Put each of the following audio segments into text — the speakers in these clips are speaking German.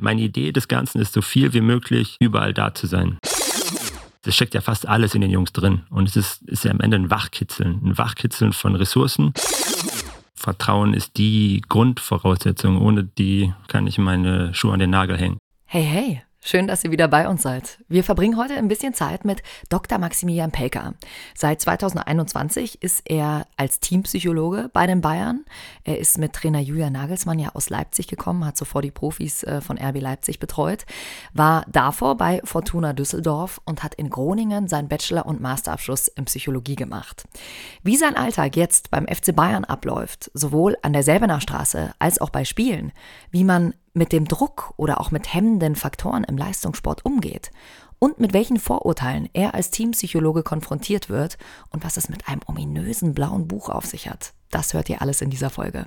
Meine Idee des Ganzen ist, so viel wie möglich überall da zu sein. Es steckt ja fast alles in den Jungs drin. Und es ist, ist ja am Ende ein Wachkitzeln. Ein Wachkitzeln von Ressourcen. Vertrauen ist die Grundvoraussetzung. Ohne die kann ich meine Schuhe an den Nagel hängen. Hey, hey, Schön, dass ihr wieder bei uns seid. Wir verbringen heute ein bisschen Zeit mit Dr. Maximilian Pelker. Seit 2021 ist er als Teampsychologe bei den Bayern. Er ist mit Trainer Julian Nagelsmann ja aus Leipzig gekommen, hat zuvor die Profis äh, von RB Leipzig betreut, war davor bei Fortuna Düsseldorf und hat in Groningen seinen Bachelor- und Masterabschluss in Psychologie gemacht. Wie sein Alltag jetzt beim FC Bayern abläuft, sowohl an der Selbener Straße als auch bei Spielen, wie man mit dem Druck oder auch mit hemmenden Faktoren im Leistungssport umgeht und mit welchen Vorurteilen er als Teampsychologe konfrontiert wird und was es mit einem ominösen blauen Buch auf sich hat. Das hört ihr alles in dieser Folge.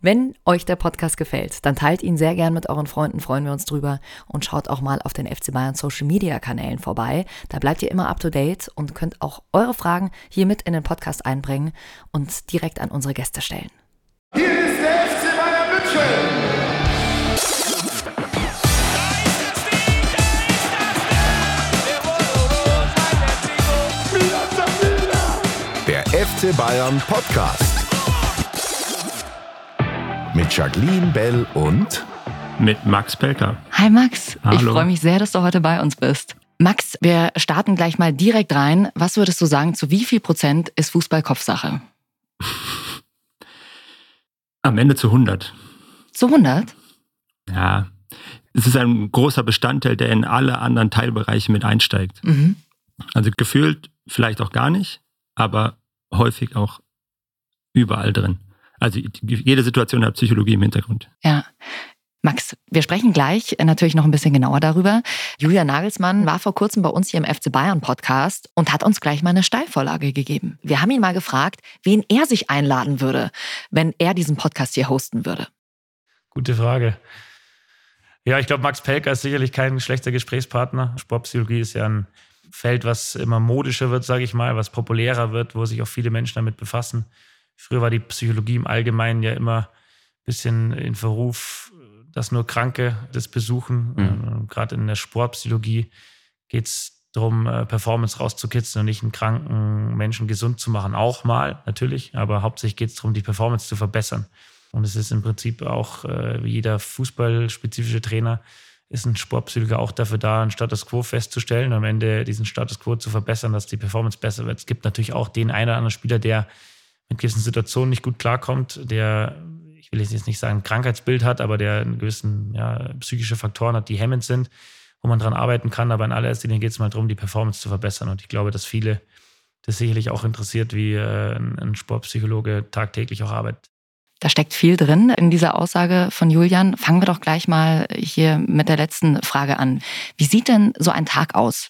Wenn euch der Podcast gefällt, dann teilt ihn sehr gern mit euren Freunden, freuen wir uns drüber und schaut auch mal auf den FC Bayern Social Media Kanälen vorbei. Da bleibt ihr immer up to date und könnt auch eure Fragen hier mit in den Podcast einbringen und direkt an unsere Gäste stellen. Hier ist der FC Bayern München. FC Bayern Podcast. Mit Jacqueline Bell und mit Max Pelker. Hi Max, Hallo. ich freue mich sehr, dass du heute bei uns bist. Max, wir starten gleich mal direkt rein. Was würdest du sagen, zu wie viel Prozent ist Fußball Kopfsache? Am Ende zu 100. Zu 100? Ja, es ist ein großer Bestandteil, der in alle anderen Teilbereiche mit einsteigt. Mhm. Also gefühlt vielleicht auch gar nicht, aber häufig auch überall drin. Also jede Situation hat Psychologie im Hintergrund. Ja. Max, wir sprechen gleich natürlich noch ein bisschen genauer darüber. Julia Nagelsmann war vor kurzem bei uns hier im FC Bayern Podcast und hat uns gleich mal eine Steilvorlage gegeben. Wir haben ihn mal gefragt, wen er sich einladen würde, wenn er diesen Podcast hier hosten würde. Gute Frage. Ja, ich glaube, Max Pelker ist sicherlich kein schlechter Gesprächspartner. Sportpsychologie ist ja ein Feld, was immer modischer wird, sage ich mal, was populärer wird, wo sich auch viele Menschen damit befassen. Früher war die Psychologie im Allgemeinen ja immer ein bisschen in Verruf, dass nur Kranke das besuchen. Mhm. Gerade in der Sportpsychologie geht es darum, äh, Performance rauszukitzeln und nicht einen kranken Menschen gesund zu machen. Auch mal, natürlich, aber hauptsächlich geht es darum, die Performance zu verbessern. Und es ist im Prinzip auch äh, wie jeder fußballspezifische Trainer ist ein Sportpsychologe auch dafür da, einen Status quo festzustellen und am Ende diesen Status quo zu verbessern, dass die Performance besser wird. Es gibt natürlich auch den einen oder anderen Spieler, der mit gewissen Situationen nicht gut klarkommt, der, ich will jetzt nicht sagen, ein Krankheitsbild hat, aber der einen gewissen ja, psychische Faktoren hat, die hemmend sind, wo man dran arbeiten kann. Aber in allererster Linie geht es mal darum, die Performance zu verbessern. Und ich glaube, dass viele das sicherlich auch interessiert, wie äh, ein Sportpsychologe tagtäglich auch arbeitet. Da steckt viel drin in dieser Aussage von Julian. Fangen wir doch gleich mal hier mit der letzten Frage an. Wie sieht denn so ein Tag aus?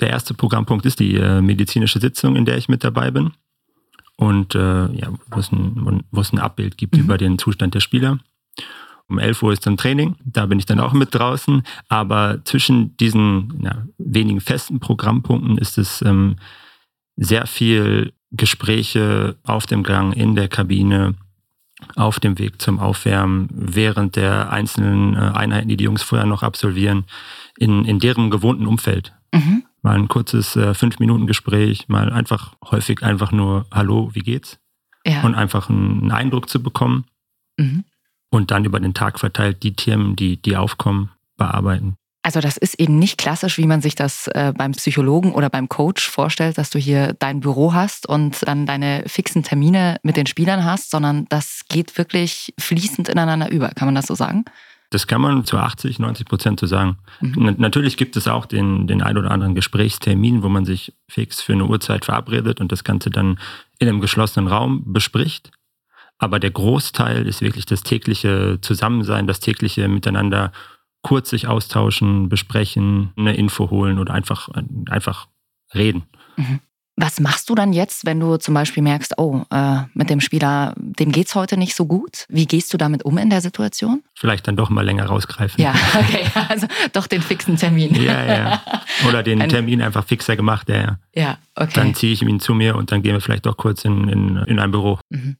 Der erste Programmpunkt ist die äh, medizinische Sitzung, in der ich mit dabei bin. Und äh, ja, wo, es ein, wo es ein Abbild gibt mhm. über den Zustand der Spieler. Um 11 Uhr ist dann Training, da bin ich dann auch mit draußen. Aber zwischen diesen ja, wenigen festen Programmpunkten ist es ähm, sehr viel Gespräche auf dem Gang, in der Kabine, auf dem Weg zum Aufwärmen, während der einzelnen äh, Einheiten, die die Jungs vorher noch absolvieren, in, in deren gewohnten Umfeld. Mhm. Mal ein kurzes äh, Fünf-Minuten-Gespräch, mal einfach häufig einfach nur Hallo, wie geht's? Ja. Und einfach einen, einen Eindruck zu bekommen. Mhm. Und dann über den Tag verteilt die Themen, die, die aufkommen, bearbeiten. Also das ist eben nicht klassisch, wie man sich das äh, beim Psychologen oder beim Coach vorstellt, dass du hier dein Büro hast und dann deine fixen Termine mit den Spielern hast, sondern das geht wirklich fließend ineinander über. Kann man das so sagen? Das kann man zu 80, 90 Prozent so sagen. Mhm. Natürlich gibt es auch den, den ein oder anderen Gesprächstermin, wo man sich fix für eine Uhrzeit verabredet und das Ganze dann in einem geschlossenen Raum bespricht. Aber der Großteil ist wirklich das tägliche Zusammensein, das tägliche Miteinander kurz sich austauschen, besprechen, eine Info holen oder einfach, einfach reden. Mhm. Was machst du dann jetzt, wenn du zum Beispiel merkst, oh, äh, mit dem Spieler, dem geht's heute nicht so gut? Wie gehst du damit um in der Situation? Vielleicht dann doch mal länger rausgreifen. Ja, okay, also doch den fixen Termin. Ja, ja. Oder den ein, Termin einfach fixer gemacht, ja. Ja, okay. Dann ziehe ich ihn zu mir und dann gehen wir vielleicht doch kurz in, in, in ein Büro. Mhm.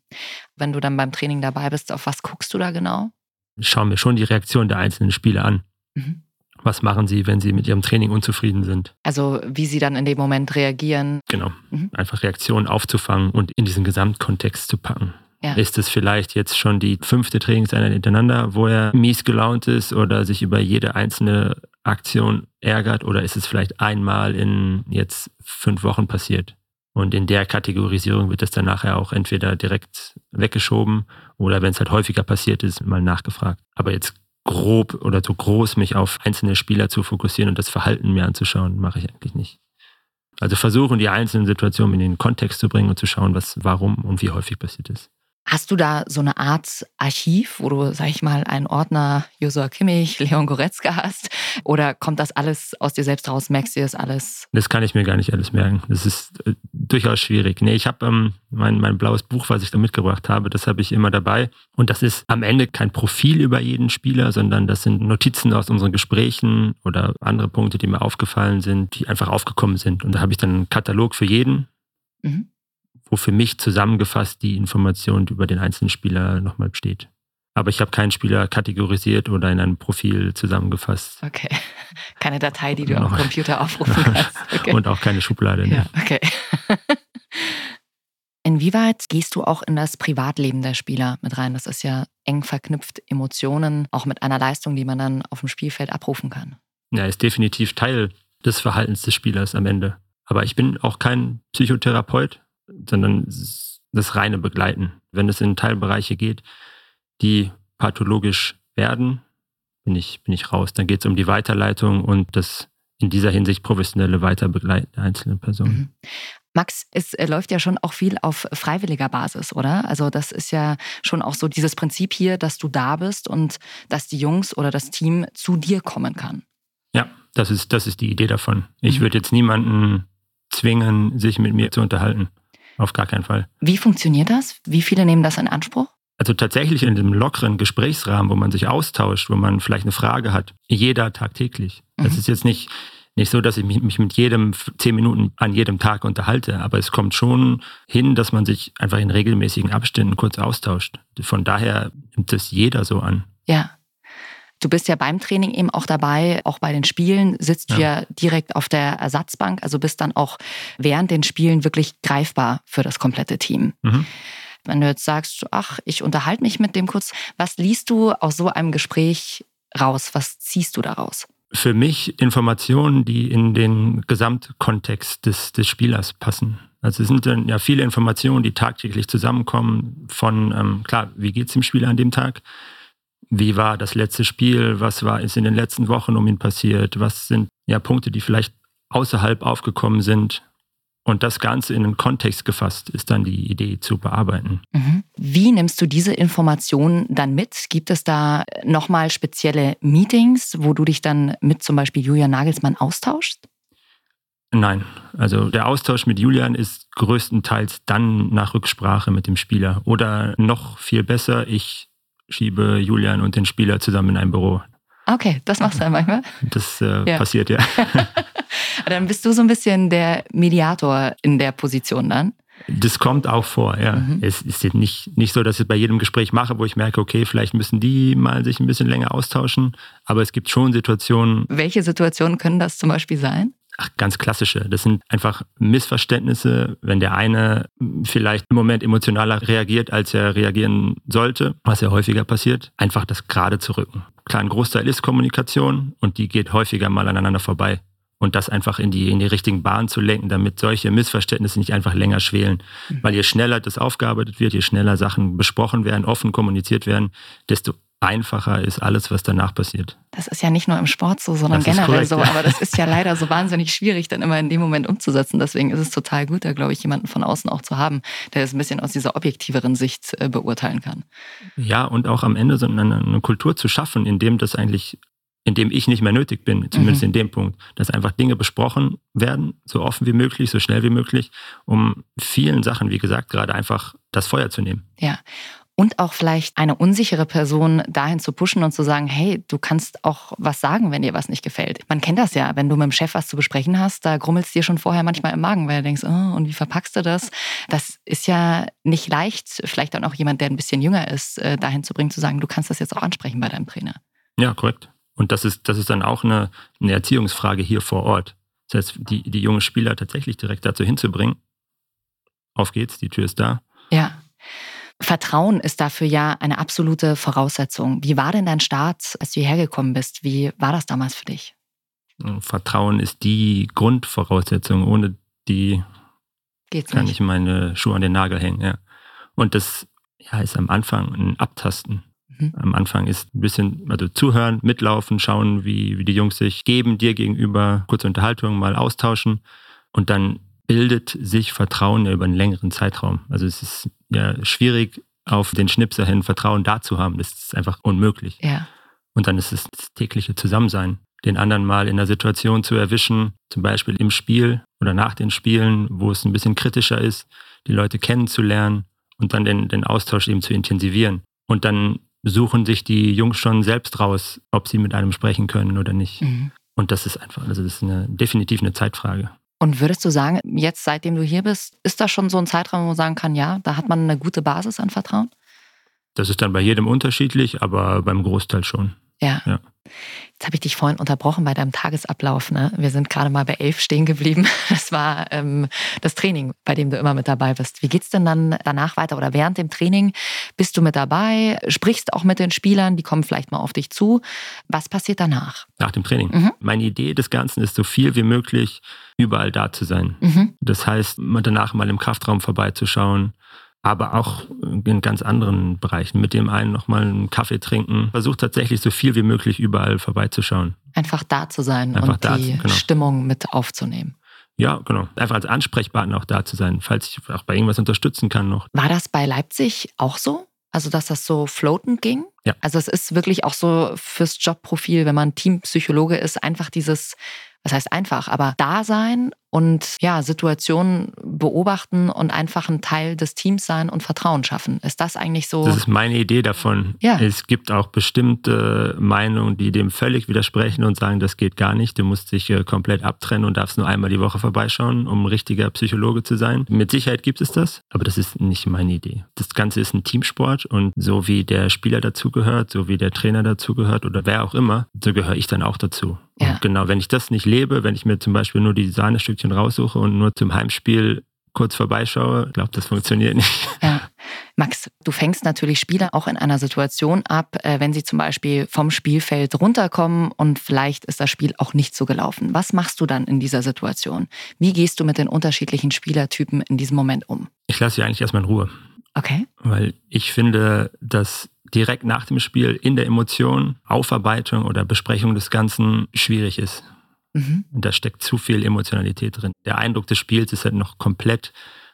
Wenn du dann beim Training dabei bist, auf was guckst du da genau? Schaue mir schon die Reaktion der einzelnen Spieler an. Mhm. Was machen sie, wenn sie mit ihrem Training unzufrieden sind? Also wie sie dann in dem Moment reagieren. Genau. Mhm. Einfach Reaktionen aufzufangen und in diesen Gesamtkontext zu packen. Ja. Ist es vielleicht jetzt schon die fünfte Trainingseinheit hintereinander, wo er mies gelaunt ist oder sich über jede einzelne Aktion ärgert oder ist es vielleicht einmal in jetzt fünf Wochen passiert? Und in der Kategorisierung wird es dann nachher auch entweder direkt weggeschoben oder wenn es halt häufiger passiert ist, mal nachgefragt. Aber jetzt grob oder so groß mich auf einzelne Spieler zu fokussieren und das Verhalten mir anzuschauen, mache ich eigentlich nicht. Also versuchen, die einzelnen Situationen in den Kontext zu bringen und zu schauen, was, warum und wie häufig passiert ist. Hast du da so eine Art Archiv, wo du, sag ich mal, einen Ordner Josua Kimmich, Leon Goretzka hast? Oder kommt das alles aus dir selbst raus? Merkst du das alles? Das kann ich mir gar nicht alles merken. Das ist äh, durchaus schwierig. Nee, ich habe ähm, mein, mein blaues Buch, was ich da mitgebracht habe, das habe ich immer dabei. Und das ist am Ende kein Profil über jeden Spieler, sondern das sind Notizen aus unseren Gesprächen oder andere Punkte, die mir aufgefallen sind, die einfach aufgekommen sind. Und da habe ich dann einen Katalog für jeden. Mhm. Wo für mich zusammengefasst die Information über den einzelnen Spieler nochmal steht. Aber ich habe keinen Spieler kategorisiert oder in einem Profil zusammengefasst Okay. Keine Datei, die du am Computer aufrufen kannst. Okay. und auch keine Schublade. ne? Ja, okay. Inwieweit gehst du auch in das Privatleben der Spieler mit rein? Das ist ja eng verknüpft, Emotionen, auch mit einer Leistung, die man dann auf dem Spielfeld abrufen kann. Ja, ist definitiv Teil des Verhaltens des Spielers am Ende. Aber ich bin auch kein Psychotherapeut, sondern das reine Begleiten. Wenn es in Teilbereiche geht, die pathologisch werden, bin ich, bin ich raus. Dann geht es um die Weiterleitung und das in dieser Hinsicht professionelle Weiterbegleiten der einzelnen Personen. Mhm. Max, es äh, läuft ja schon auch viel auf freiwilliger Basis, oder? Also das ist ja schon auch so dieses Prinzip hier, dass du da bist und dass die Jungs oder das Team zu dir kommen kann. Ja, das ist, das ist die Idee davon. Ich Mhm. würde jetzt niemanden zwingen, sich mit mir zu unterhalten. Auf gar keinen Fall. Wie funktioniert das? Wie viele nehmen das in Anspruch? Also tatsächlich in dem lockeren Gesprächsrahmen, wo man sich austauscht, wo man vielleicht eine Frage hat, jeder tagtäglich. Das Mhm. ist jetzt nicht, nicht so, dass ich mich, mich mit jedem zehn Minuten an jedem Tag unterhalte, aber es kommt schon hin, dass man sich einfach in regelmäßigen Abständen kurz austauscht. Von daher nimmt es jeder so an. Ja. Du bist ja beim Training eben auch dabei, auch bei den Spielen, sitzt du ja direkt auf der Ersatzbank, also bist dann auch während den Spielen wirklich greifbar für das komplette Team. Mhm. Wenn du jetzt sagst, ach, ich unterhalte mich mit dem kurz, was liest du aus so einem Gespräch raus? Was ziehst du daraus? Für mich Informationen, die in den Gesamtkontext des, des Spielers passen. Also es sind dann ja viele Informationen, die tagtäglich zusammenkommen von, ähm, klar, wie geht es dem Spieler an dem Tag? Wie war das letzte Spiel? Was war ist in den letzten Wochen um ihn passiert? Was sind ja Punkte, die vielleicht außerhalb aufgekommen sind? Und das Ganze in einen Kontext gefasst ist dann die Idee zu bearbeiten. Mhm. Wie nimmst du diese Informationen dann mit? Gibt es da nochmal spezielle Meetings, wo du dich dann mit zum Beispiel Julian Nagelsmann austauschst? Nein, also der Austausch mit Julian ist größtenteils dann nach Rücksprache mit dem Spieler. Oder noch viel besser, ich schiebe Julian und den Spieler zusammen in ein Büro. Okay, das machst du dann manchmal. Das äh, Ja. passiert ja. Dann bist du so ein bisschen der Mediator in der Position dann. Das kommt auch vor, ja. Mhm. Es ist jetzt nicht, nicht so, dass ich es bei jedem Gespräch mache, wo ich merke, okay, vielleicht müssen die mal sich ein bisschen länger austauschen. Aber es gibt schon Situationen, Welche Situationen können das zum Beispiel sein? Ach, ganz klassische. Das sind einfach Missverständnisse, wenn der eine vielleicht im Moment emotionaler reagiert, als er reagieren sollte, was ja häufiger passiert, einfach das gerade zu rücken. Klar, ein Großteil ist Kommunikation und die geht häufiger mal aneinander vorbei. Und das einfach in die, in die richtigen Bahnen zu lenken, damit solche Missverständnisse nicht einfach länger schwelen. Weil je schneller das aufgearbeitet wird, je schneller Sachen besprochen werden, offen kommuniziert werden, desto einfacher ist alles, was danach passiert. Das ist ja nicht nur im Sport so, sondern generell korrekt, so. ja. Aber das ist ja leider so wahnsinnig schwierig, dann immer in dem Moment umzusetzen. Deswegen ist es total gut, da glaube ich, jemanden von außen auch zu haben, der es ein bisschen aus dieser objektiveren Sicht äh, beurteilen kann. Ja, und auch am Ende so eine, eine Kultur zu schaffen, in dem das eigentlich, in dem ich nicht mehr nötig bin, zumindest Mhm. in dem Punkt, dass einfach Dinge besprochen werden, so offen wie möglich, so schnell wie möglich, um vielen Sachen, wie gesagt, gerade einfach das Feuer zu nehmen. Ja. Und auch vielleicht eine unsichere Person dahin zu pushen und zu sagen, hey, du kannst auch was sagen, wenn dir was nicht gefällt. Man kennt das ja, wenn du mit dem Chef was zu besprechen hast, da grummelst dir schon vorher manchmal im Magen, weil du denkst, oh, und wie verpackst du das? Das ist ja nicht leicht, vielleicht dann auch jemand, der ein bisschen jünger ist, äh, dahin zu bringen, zu sagen, du kannst das jetzt auch ansprechen bei deinem Trainer. Ja, korrekt. Und das ist, das ist dann auch eine, eine Erziehungsfrage hier vor Ort. Das heißt, die, die jungen Spieler tatsächlich direkt dazu hinzubringen, auf geht's, die Tür ist da. Ja. Vertrauen ist dafür ja eine absolute Voraussetzung. Wie war denn dein Start, als du hierher gekommen bist? Wie war das damals für dich? Vertrauen ist die Grundvoraussetzung. Ohne die Geht's kann nicht. ich meine Schuhe an den Nagel hängen. Ja. Und das ja, ist am Anfang ein Abtasten. Mhm. Am Anfang ist ein bisschen, also zuhören, mitlaufen, schauen, wie, wie die Jungs sich geben, dir gegenüber, kurze Unterhaltung, mal austauschen. Und dann bildet sich Vertrauen über einen längeren Zeitraum. Also es ist ja schwierig, auf den Schnipser hin Vertrauen da zu haben. Das ist einfach unmöglich. Ja. Und dann ist es das tägliche Zusammensein. Den anderen mal in einer Situation zu erwischen, zum Beispiel im Spiel oder nach den Spielen, wo es ein bisschen kritischer ist, die Leute kennenzulernen und dann den, den Austausch eben zu intensivieren. Und dann suchen sich die Jungs schon selbst raus, ob sie mit einem sprechen können oder nicht. Mhm. Und das ist einfach, also das ist eine, definitiv eine Zeitfrage. Und würdest du sagen, jetzt seitdem du hier bist, ist das schon so ein Zeitraum, wo man sagen kann, ja, da hat man eine gute Basis an Vertrauen? Das ist dann bei jedem unterschiedlich, aber beim Großteil schon. Ja. Ja. Jetzt habe ich dich vorhin unterbrochen bei deinem Tagesablauf. Ne? Wir sind gerade mal bei elf stehen geblieben. Das war ähm, das Training, bei dem du immer mit dabei bist. Wie geht's denn dann danach weiter oder während dem Training? Bist du mit dabei? Sprichst auch mit den Spielern? Die kommen vielleicht mal auf dich zu. Was passiert danach? Nach dem Training. Mhm. Meine Idee des Ganzen ist, so viel wie möglich überall da zu sein. Mhm. Das heißt, danach mal im Kraftraum vorbeizuschauen, aber auch in ganz anderen Bereichen. Mit dem einen nochmal einen Kaffee trinken. Versucht tatsächlich so viel wie möglich überall vorbeizuschauen. Einfach da zu sein Einfach und da die genau. Stimmung mit aufzunehmen. Ja, genau. Einfach als Ansprechpartner auch da zu sein, falls ich auch bei irgendwas unterstützen kann noch. War das bei Leipzig auch so? Also, dass das so floatend ging? Ja. Also, es ist wirklich auch so fürs Jobprofil, wenn man Teampsychologe ist, einfach dieses, was heißt einfach, aber da sein und ja, Situationen beobachten und einfach ein Teil des Teams sein und Vertrauen schaffen. Ist das eigentlich so? Das ist meine Idee davon. Ja. Es gibt auch bestimmte Meinungen, die dem völlig widersprechen und sagen, das geht gar nicht. Du musst dich äh, komplett abtrennen und darfst nur einmal die Woche vorbeischauen, um ein richtiger Psychologe zu sein. Mit Sicherheit gibt es das, aber das ist nicht meine Idee. Das Ganze ist ein Teamsport und so wie der Spieler dazugehört, so wie der Trainer dazugehört oder wer auch immer, so gehöre ich dann auch dazu. Ja. Und genau, wenn ich das nicht lebe, wenn ich mir zum Beispiel nur die Sahnestückchen raussuche und nur zum Heimspiel kurz vorbeischaue, ich glaube, das funktioniert nicht. Ja. Max, du fängst natürlich Spieler auch in einer Situation ab, äh, wenn sie zum Beispiel vom Spielfeld runterkommen und vielleicht ist das Spiel auch nicht so gelaufen. Was machst du dann in dieser Situation? Wie gehst du mit den unterschiedlichen Spielertypen in diesem Moment um? Ich lasse sie eigentlich erstmal in Ruhe. Okay. Weil ich finde, dass direkt nach dem Spiel in der Emotion Aufarbeitung oder Besprechung des Ganzen schwierig ist. Mhm. Und da steckt zu viel Emotionalität drin. Der Eindruck des Spiels ist halt noch komplett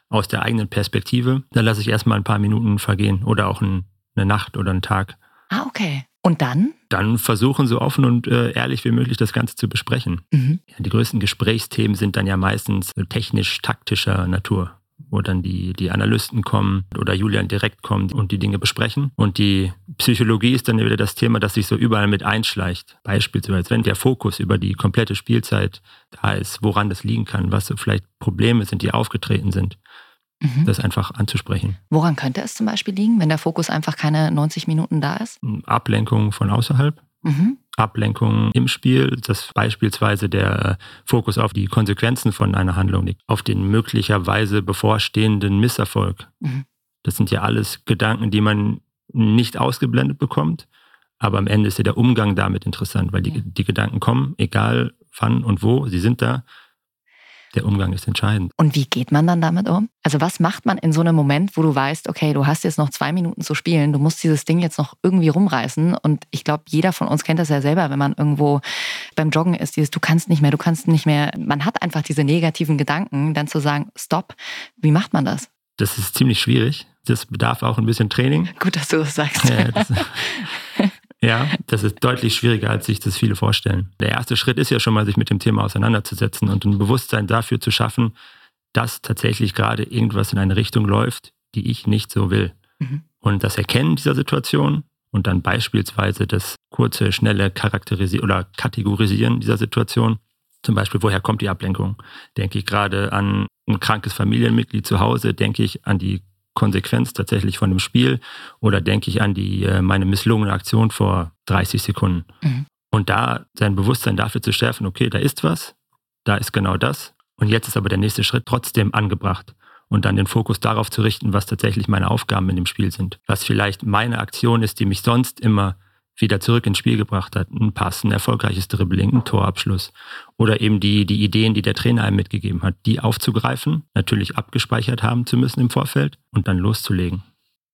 aus der eigenen Perspektive. Da lasse ich erstmal ein paar Minuten vergehen oder auch ein, eine Nacht oder einen Tag. Ah, okay. Und dann? Dann versuchen so offen und äh, ehrlich wie möglich das Ganze zu besprechen. Mhm. Ja, die größten Gesprächsthemen sind dann ja meistens technisch-taktischer Natur, wo dann die, die Analysten kommen oder Julian direkt kommt und die Dinge besprechen. Und die Psychologie ist dann wieder das Thema, das sich so überall mit einschleicht. Beispielsweise, wenn der Fokus über die komplette Spielzeit da ist, woran das liegen kann, was so vielleicht Probleme sind, die aufgetreten sind, Mhm. das einfach anzusprechen. Woran könnte es zum Beispiel liegen, wenn der Fokus einfach keine 90 Minuten da ist? Ablenkung von außerhalb, Mhm. Ablenkung im Spiel, dass beispielsweise der Fokus auf die Konsequenzen von einer Handlung liegt, auf den möglicherweise bevorstehenden Misserfolg. Mhm. Das sind ja alles Gedanken, die man nicht ausgeblendet bekommt, aber am Ende ist ja der Umgang damit interessant, weil die, Ja. die Gedanken kommen, egal wann und wo, sie sind da. Der Umgang ist entscheidend. Und wie geht man dann damit um? Also was macht man in so einem Moment, wo du weißt, okay, du hast jetzt noch zwei Minuten zu spielen, du musst dieses Ding jetzt noch irgendwie rumreißen. Und ich glaube, jeder von uns kennt das ja selber, wenn man irgendwo beim Joggen ist, dieses du kannst nicht mehr, du kannst nicht mehr. Man hat einfach diese negativen Gedanken, dann zu sagen, stopp, wie macht man das? Das ist ziemlich schwierig. Das bedarf auch ein bisschen Training. Gut, dass du das sagst. Ja, das, ja, das ist deutlich schwieriger, als sich das viele vorstellen. Der erste Schritt ist ja schon mal, sich mit dem Thema auseinanderzusetzen und ein Bewusstsein dafür zu schaffen, dass tatsächlich gerade irgendwas in eine Richtung läuft, die ich nicht so will. Mhm. Und das Erkennen dieser Situation und dann beispielsweise das kurze, schnelle Charakterisieren oder Kategorisieren dieser Situation. Zum Beispiel, woher kommt die Ablenkung? Denke ich gerade an ein krankes Familienmitglied zu Hause? Denke ich an die Konsequenz tatsächlich von dem Spiel oder denke ich an die äh, meine misslungene Aktion vor 30 Sekunden. Mhm. Und da sein Bewusstsein dafür zu schärfen, okay, da ist was, da ist genau das. Und jetzt ist aber der nächste Schritt trotzdem angebracht. Und dann den Fokus darauf zu richten, was tatsächlich meine Aufgaben in dem Spiel sind. Was vielleicht meine Aktion ist, die mich sonst immer wieder zurück ins Spiel gebracht hat. Ein Pass, ein erfolgreiches Dribbling, ein Torabschluss. Oder eben die, die Ideen, die der Trainer einem mitgegeben hat, die aufzugreifen, natürlich abgespeichert haben zu müssen im Vorfeld und dann loszulegen.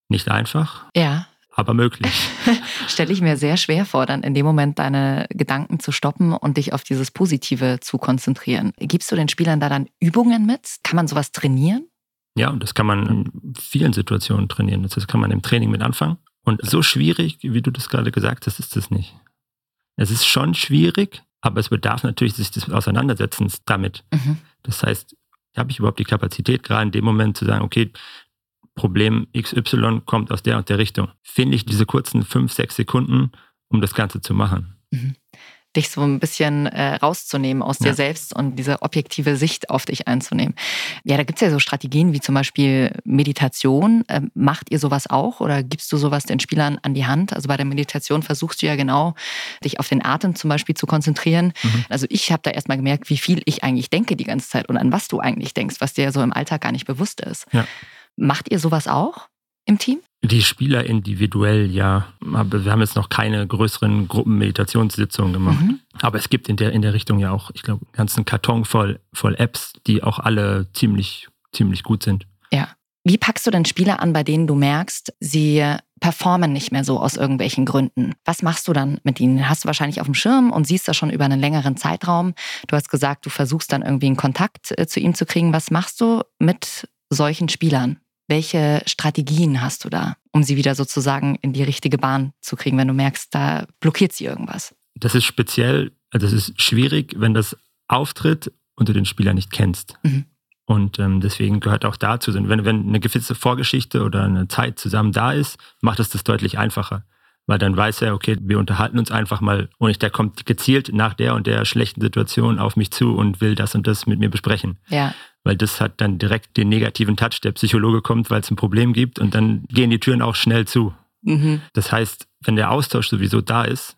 Nicht einfach. Ja. Aber möglich. Stelle ich mir sehr schwer vor, dann in dem Moment deine Gedanken zu stoppen und dich auf dieses Positive zu konzentrieren. Gibst du den Spielern da dann Übungen mit? Kann man sowas trainieren? Ja, und das kann man in vielen Situationen trainieren. Das kann man im Training mit anfangen. Und so schwierig, wie du das gerade gesagt hast, ist es nicht. Es ist schon schwierig, aber es bedarf natürlich sich des Auseinandersetzens damit. Mhm. Das heißt, habe ich überhaupt die Kapazität, gerade in dem Moment zu sagen, okay, Problem XY kommt aus der und der Richtung. Finde ich diese kurzen fünf, sechs Sekunden, um das Ganze zu machen. Mhm dich so ein bisschen äh, rauszunehmen aus ja. dir selbst und diese objektive Sicht auf dich einzunehmen. Ja, da gibt es ja so Strategien wie zum Beispiel Meditation. Ähm, macht ihr sowas auch oder gibst du sowas den Spielern an die Hand? Also bei der Meditation versuchst du ja genau, dich auf den Atem zum Beispiel zu konzentrieren. Mhm. Also ich habe da erstmal gemerkt, wie viel ich eigentlich denke die ganze Zeit und an was du eigentlich denkst, was dir so im Alltag gar nicht bewusst ist. Ja. Macht ihr sowas auch im Team? Die Spieler individuell, ja. Aber wir haben jetzt noch keine größeren Gruppenmeditationssitzungen gemacht. Mhm. Aber es gibt in der, in der Richtung ja auch, ich glaube, einen ganzen Karton voll, voll Apps, die auch alle ziemlich, ziemlich gut sind. Ja. Wie packst du denn Spieler an, bei denen du merkst, sie performen nicht mehr so aus irgendwelchen Gründen? Was machst du dann mit ihnen? Hast du wahrscheinlich auf dem Schirm und siehst das schon über einen längeren Zeitraum. Du hast gesagt, du versuchst dann irgendwie einen Kontakt äh, zu ihm zu kriegen. Was machst du mit solchen Spielern? Welche Strategien hast du da, um sie wieder sozusagen in die richtige Bahn zu kriegen, wenn du merkst, da blockiert sie irgendwas? Das ist speziell, also es ist schwierig, wenn das auftritt und du den Spieler nicht kennst. Mhm. Und ähm, deswegen gehört auch dazu, wenn, wenn eine gewisse Vorgeschichte oder eine Zeit zusammen da ist, macht es das deutlich einfacher. Weil dann weiß er, okay, wir unterhalten uns einfach mal und der kommt gezielt nach der und der schlechten Situation auf mich zu und will das und das mit mir besprechen. Ja weil das hat dann direkt den negativen Touch. Der Psychologe kommt, weil es ein Problem gibt und dann gehen die Türen auch schnell zu. Mhm. Das heißt, wenn der Austausch sowieso da ist,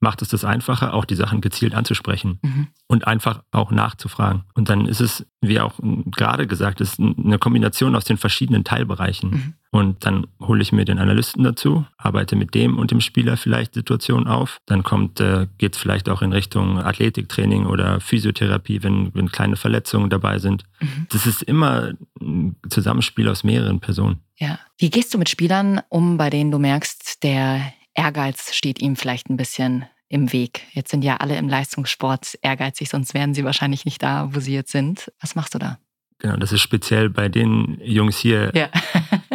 macht es das einfacher, auch die Sachen gezielt anzusprechen mhm. und einfach auch nachzufragen. Und dann ist es, wie auch gerade gesagt, ist eine Kombination aus den verschiedenen Teilbereichen. Mhm. Und dann hole ich mir den Analysten dazu, arbeite mit dem und dem Spieler vielleicht Situationen auf. Dann kommt, äh, geht es vielleicht auch in Richtung Athletiktraining oder Physiotherapie, wenn, wenn kleine Verletzungen dabei sind. Mhm. Das ist immer ein Zusammenspiel aus mehreren Personen. Ja. Wie gehst du mit Spielern um, bei denen du merkst, der Ehrgeiz steht ihm vielleicht ein bisschen im Weg. Jetzt sind ja alle im Leistungssport ehrgeizig, sonst wären sie wahrscheinlich nicht da, wo sie jetzt sind. Was machst du da? Genau, das ist speziell bei den Jungs hier. Ja.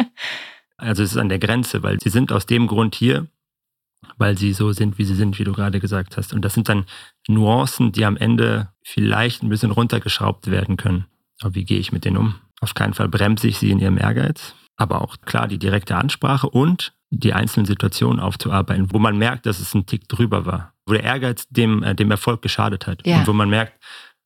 also es ist an der Grenze, weil sie sind aus dem Grund hier, weil sie so sind, wie sie sind, wie du gerade gesagt hast. Und das sind dann Nuancen, die am Ende vielleicht ein bisschen runtergeschraubt werden können. Aber wie gehe ich mit denen um? Auf keinen Fall bremse ich sie in ihrem Ehrgeiz, aber auch klar die direkte Ansprache und die einzelnen Situationen aufzuarbeiten, wo man merkt, dass es ein Tick drüber war, wo der Ehrgeiz dem, äh, dem Erfolg geschadet hat ja. und wo man merkt,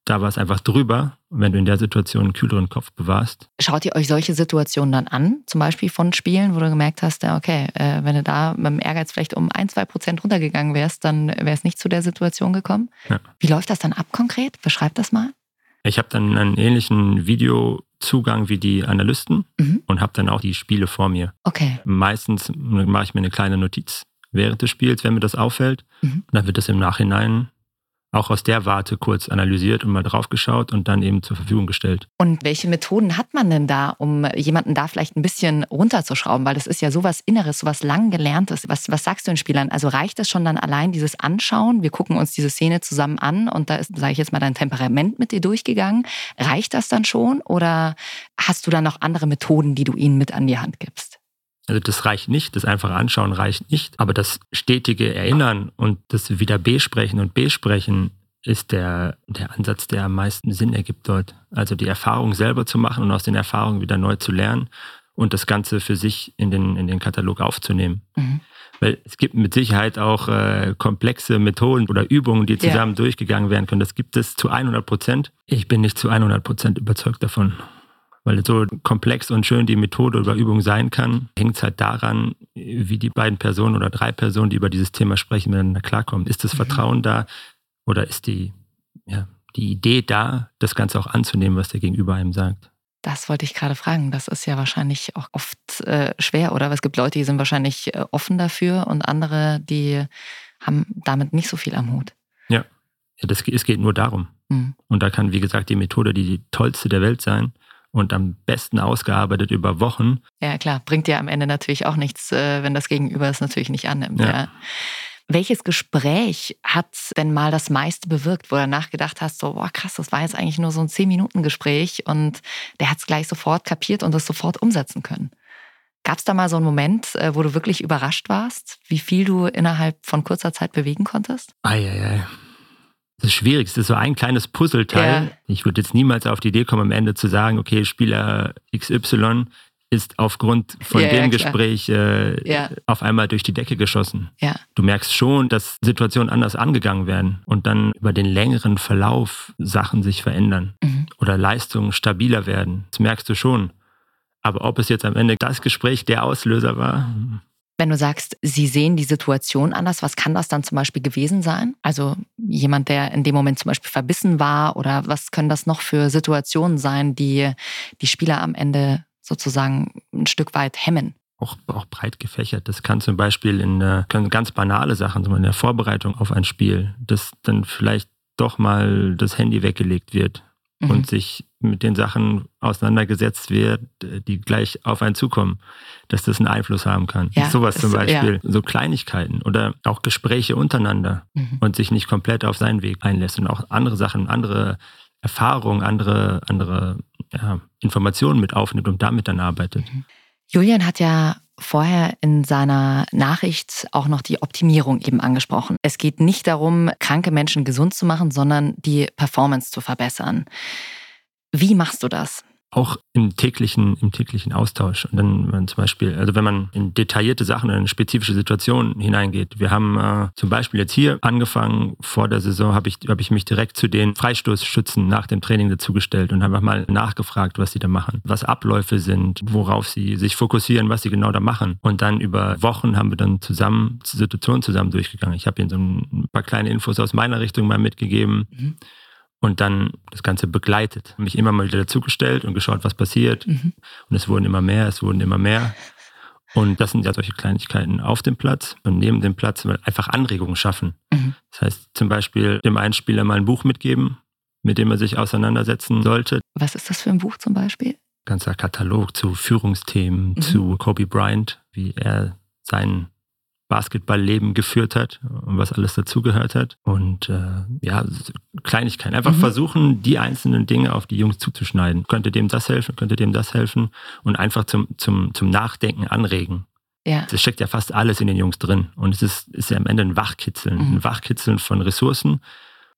da war es einfach drüber. Und wenn du in der Situation einen kühleren Kopf bewahrst. Schaut ihr euch solche Situationen dann an, zum Beispiel von Spielen, wo du gemerkt hast, ja, okay, äh, wenn du da mit dem Ehrgeiz vielleicht um ein, zwei Prozent runtergegangen wärst, dann wäre es nicht zu der Situation gekommen? Ja. Wie läuft das dann ab konkret? Beschreib das mal. Ich habe dann einen ähnlichen Videozugang wie die Analysten mhm. und habe dann auch die Spiele vor mir. Okay. Meistens mache ich mir eine kleine Notiz während des Spiels, wenn mir das auffällt. Mhm. dann wird das im Nachhinein auch aus der Warte kurz analysiert und mal drauf geschaut und dann eben zur Verfügung gestellt. Und welche Methoden hat man denn da, um jemanden da vielleicht ein bisschen runterzuschrauben? Weil das ist ja sowas Inneres, sowas lang gelerntes. Was, was sagst du den Spielern? Also reicht es schon dann allein dieses Anschauen? Wir gucken uns diese Szene zusammen an und da ist, sage ich jetzt mal, dein Temperament mit dir durchgegangen. Reicht das dann schon oder hast du da noch andere Methoden, die du ihnen mit an die Hand gibst? Also das reicht nicht, das einfache Anschauen reicht nicht, aber das stetige Erinnern und das wieder besprechen und besprechen ist der, der Ansatz, der am meisten Sinn ergibt dort. Also die Erfahrung selber zu machen und aus den Erfahrungen wieder neu zu lernen und das Ganze für sich in den, in den Katalog aufzunehmen. Mhm. Weil es gibt mit Sicherheit auch äh, komplexe Methoden oder Übungen, die zusammen ja. durchgegangen werden können. Das gibt es zu 100 Prozent. Ich bin nicht zu 100 Prozent überzeugt davon. Weil so komplex und schön die Methode oder Übung sein kann, hängt es halt daran, wie die beiden Personen oder drei Personen, die über dieses Thema sprechen, miteinander klarkommen. Ist das mhm. Vertrauen da oder ist die, ja, die Idee da, das Ganze auch anzunehmen, was der Gegenüber einem sagt? Das wollte ich gerade fragen. Das ist ja wahrscheinlich auch oft äh, schwer, oder? Es gibt Leute, die sind wahrscheinlich äh, offen dafür und andere, die haben damit nicht so viel am Hut. Ja, ja das, es geht nur darum. Mhm. Und da kann, wie gesagt, die Methode die, die tollste der Welt sein und am besten ausgearbeitet über Wochen. Ja, klar, bringt dir am Ende natürlich auch nichts, äh, wenn das Gegenüber es natürlich nicht annimmt. Ja. ja. Welches Gespräch hat denn mal das meiste bewirkt, wo du nachgedacht hast, so, boah, krass, das war jetzt eigentlich nur so ein 10-Minuten-Gespräch und der hat es gleich sofort kapiert und das sofort umsetzen können? Gab es da mal so einen Moment, äh, wo du wirklich überrascht warst, wie viel du innerhalb von kurzer Zeit bewegen konntest? Eieiei. Ei, ei. Das ist schwierig. Es ist so ein kleines Puzzleteil. Ja. Ich würde jetzt niemals auf die Idee kommen, am Ende zu sagen, okay, Spieler XY ist aufgrund von ja, dem ja, Gespräch äh, auf einmal durch die Decke geschossen. Du merkst schon, dass Situationen anders angegangen werden und dann über den längeren Verlauf Sachen sich verändern mhm. oder Leistungen stabiler werden. Das merkst du schon. Aber ob es jetzt am Ende das Gespräch der Auslöser war, wenn du sagst, sie sehen die Situation anders, was kann das dann zum Beispiel gewesen sein? Also jemand, der in dem Moment zum Beispiel verbissen war oder was können das noch für Situationen sein, die die Spieler am Ende sozusagen ein Stück weit hemmen? Auch, auch breit gefächert. Das kann zum Beispiel in äh, können ganz banale Sachen, in der Vorbereitung auf ein Spiel, dass dann vielleicht doch mal das Handy weggelegt wird mhm. und sich mit den Sachen auseinandergesetzt wird, die gleich auf einen zukommen, dass das einen Einfluss haben kann. Ja, Sowas zum Beispiel, ja. so Kleinigkeiten oder auch Gespräche untereinander mhm. und sich nicht komplett auf seinen Weg einlässt und auch andere Sachen, andere Erfahrungen, andere, andere ja, Informationen mit aufnimmt und damit dann arbeitet. Mhm. Julian hat ja vorher in seiner Nachricht auch noch die Optimierung eben angesprochen. Es geht nicht darum, kranke Menschen gesund zu machen, sondern die Performance zu verbessern. Wie machst du das? Auch im täglichen, im täglichen Austausch. Und dann man zum Beispiel, also wenn man in detaillierte Sachen, in spezifische Situationen hineingeht. Wir haben äh, zum Beispiel jetzt hier angefangen, vor der Saison habe ich, hab ich mich direkt zu den Freistoßschützen nach dem Training dazugestellt und habe mal nachgefragt, was sie da machen, was Abläufe sind, worauf sie sich fokussieren, was sie genau da machen. Und dann über Wochen haben wir dann zusammen Situationen zusammen durchgegangen. Ich habe ihnen so ein paar kleine Infos aus meiner Richtung mal mitgegeben. Mhm und dann das Ganze begleitet. Mich immer mal wieder dazugestellt und geschaut, was passiert. Mhm. Und es wurden immer mehr, es wurden immer mehr. Und das sind ja solche Kleinigkeiten auf dem Platz und neben dem Platz einfach Anregungen schaffen. Mhm. Das heißt zum Beispiel dem einen Spieler mal ein Buch mitgeben, mit dem er sich auseinandersetzen sollte. Was ist das für ein Buch zum Beispiel? Ganzer Katalog zu Führungsthemen, mhm. zu Kobe Bryant, wie er seinen Basketballleben geführt hat und was alles dazugehört hat. Und äh, ja, Kleinigkeiten. Einfach mhm. versuchen, die einzelnen Dinge auf die Jungs zuzuschneiden. Könnte dem das helfen, könnte dem das helfen und einfach zum, zum, zum Nachdenken anregen. Ja. Es steckt ja fast alles in den Jungs drin. Und es ist, ist ja am Ende ein Wachkitzeln, mhm. ein Wachkitzeln von Ressourcen.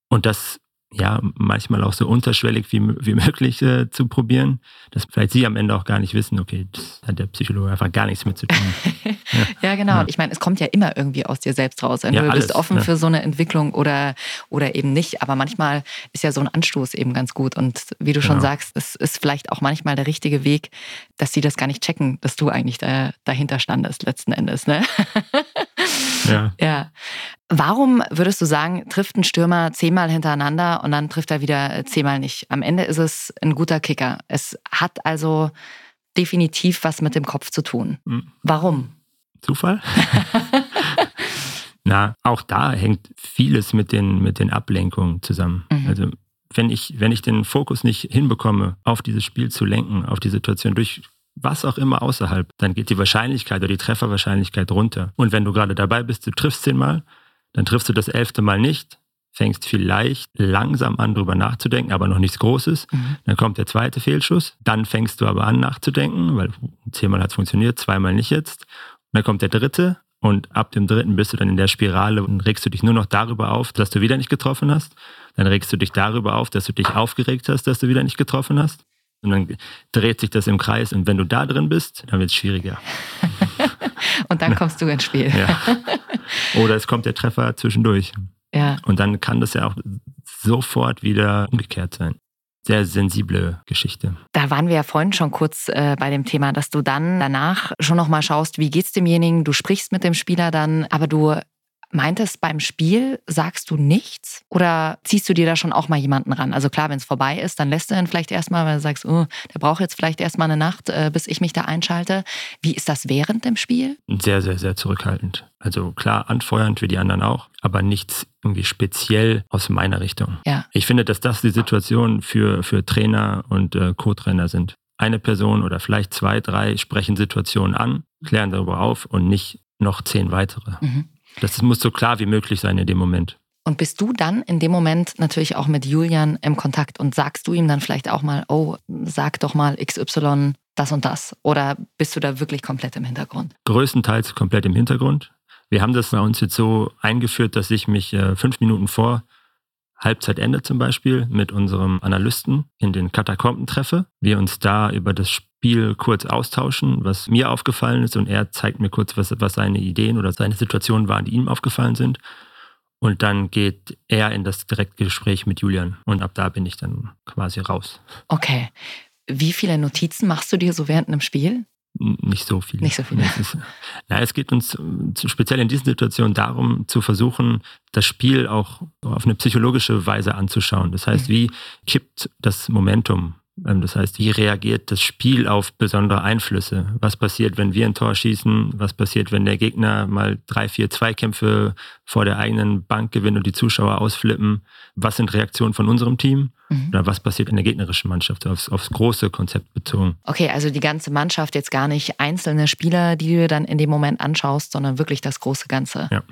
Und das ja, manchmal auch so unterschwellig wie, wie möglich äh, zu probieren, dass vielleicht sie am Ende auch gar nicht wissen, okay, das hat der Psychologe einfach gar nichts mit zu tun. ja. ja, genau. Ja. Ich meine, es kommt ja immer irgendwie aus dir selbst raus. Entweder ja, du bist offen für so eine Entwicklung oder, oder eben nicht. Aber manchmal ist ja so ein Anstoß eben ganz gut. Und wie du schon genau. sagst, es ist vielleicht auch manchmal der richtige Weg, dass sie das gar nicht checken, dass du eigentlich da, dahinter standest letzten Endes. Ne? Ja. ja. Warum würdest du sagen, trifft ein Stürmer zehnmal hintereinander und dann trifft er wieder zehnmal nicht? Am Ende ist es ein guter Kicker. Es hat also definitiv was mit dem Kopf zu tun. Mhm. Warum? Zufall? Na, auch da hängt vieles mit den, mit den Ablenkungen zusammen. Mhm. Also wenn ich, wenn ich den Fokus nicht hinbekomme, auf dieses Spiel zu lenken, auf die Situation durch was auch immer außerhalb, dann geht die Wahrscheinlichkeit oder die Trefferwahrscheinlichkeit runter. Und wenn du gerade dabei bist, du triffst zehnmal, dann triffst du das elfte Mal nicht, fängst vielleicht langsam an, drüber nachzudenken, aber noch nichts Großes. Mhm. Dann kommt der zweite Fehlschuss, dann fängst du aber an nachzudenken, weil zehnmal hat es funktioniert, zweimal nicht jetzt. Und dann kommt der dritte und ab dem dritten bist du dann in der Spirale und regst du dich nur noch darüber auf, dass du wieder nicht getroffen hast. Dann regst du dich darüber auf, dass du dich aufgeregt hast, dass du wieder nicht getroffen hast. Und dann dreht sich das im Kreis und wenn du da drin bist, dann wird es schwieriger. und dann kommst du ins Spiel. ja. Oder es kommt der Treffer zwischendurch. Ja. Und dann kann das ja auch sofort wieder umgekehrt sein. sehr sensible Geschichte. Da waren wir ja vorhin schon kurz äh, bei dem Thema, dass du dann danach schon nochmal schaust, wie geht's demjenigen, du sprichst mit dem Spieler dann, aber du meintest, beim Spiel sagst du nichts oder ziehst du dir da schon auch mal jemanden ran? Also klar, wenn es vorbei ist, dann lässt du ihn vielleicht erstmal, weil du sagst, oh, der braucht jetzt vielleicht erstmal eine Nacht, äh, bis ich mich da einschalte. Wie ist das während dem Spiel? Sehr, sehr, sehr zurückhaltend. Also klar, anfeuernd wie die anderen auch, aber nichts irgendwie speziell aus meiner Richtung. Ja. Ich finde, dass das die Situation für, für Trainer und äh, Co-Trainer sind. Eine Person oder vielleicht zwei, drei sprechen Situationen an, klären darüber auf und nicht noch zehn weitere. Mhm. Das muss so klar wie möglich sein in dem Moment. Und bist du dann in dem Moment natürlich auch mit Julian im Kontakt und sagst du ihm dann vielleicht auch mal, oh, sag doch mal XY das und das? Oder bist du da wirklich komplett im Hintergrund? Größtenteils komplett im Hintergrund. Wir haben das bei uns jetzt so eingeführt, dass ich mich äh, fünf Minuten vor Halbzeitende zum Beispiel mit unserem Analysten in den Katakomben treffe. Wir uns da über das Spiel kurz austauschen, was mir aufgefallen ist und er zeigt mir kurz, was, was seine Ideen oder seine Situationen waren, die ihm aufgefallen sind. Und dann geht er in das Direktgespräch mit Julian und ab da bin ich dann quasi raus. Okay. Wie viele Notizen machst du dir so während einem Spiel? Nicht so viele. Nicht so viele. Ist, na, es geht uns speziell in diesen Situationen darum, zu versuchen, das Spiel auch auf eine psychologische Weise anzuschauen. Das heißt, wie kippt das Momentum? Ähm, das heißt, wie reagiert das Spiel auf besondere Einflüsse? Was passiert, wenn wir ein Tor schießen? Was passiert, wenn der Gegner mal drei, vier Zweikämpfe vor der eigenen Bank gewinnt und die Zuschauer ausflippen? Was sind Reaktionen von unserem Team? Mhm. Oder was passiert in der gegnerischen Mannschaft? Aufs, aufs große Konzept bezogen. Okay, also die ganze Mannschaft, jetzt gar nicht einzelne Spieler, die du dann in dem Moment anschaust, sondern wirklich das große Ganze. Ja.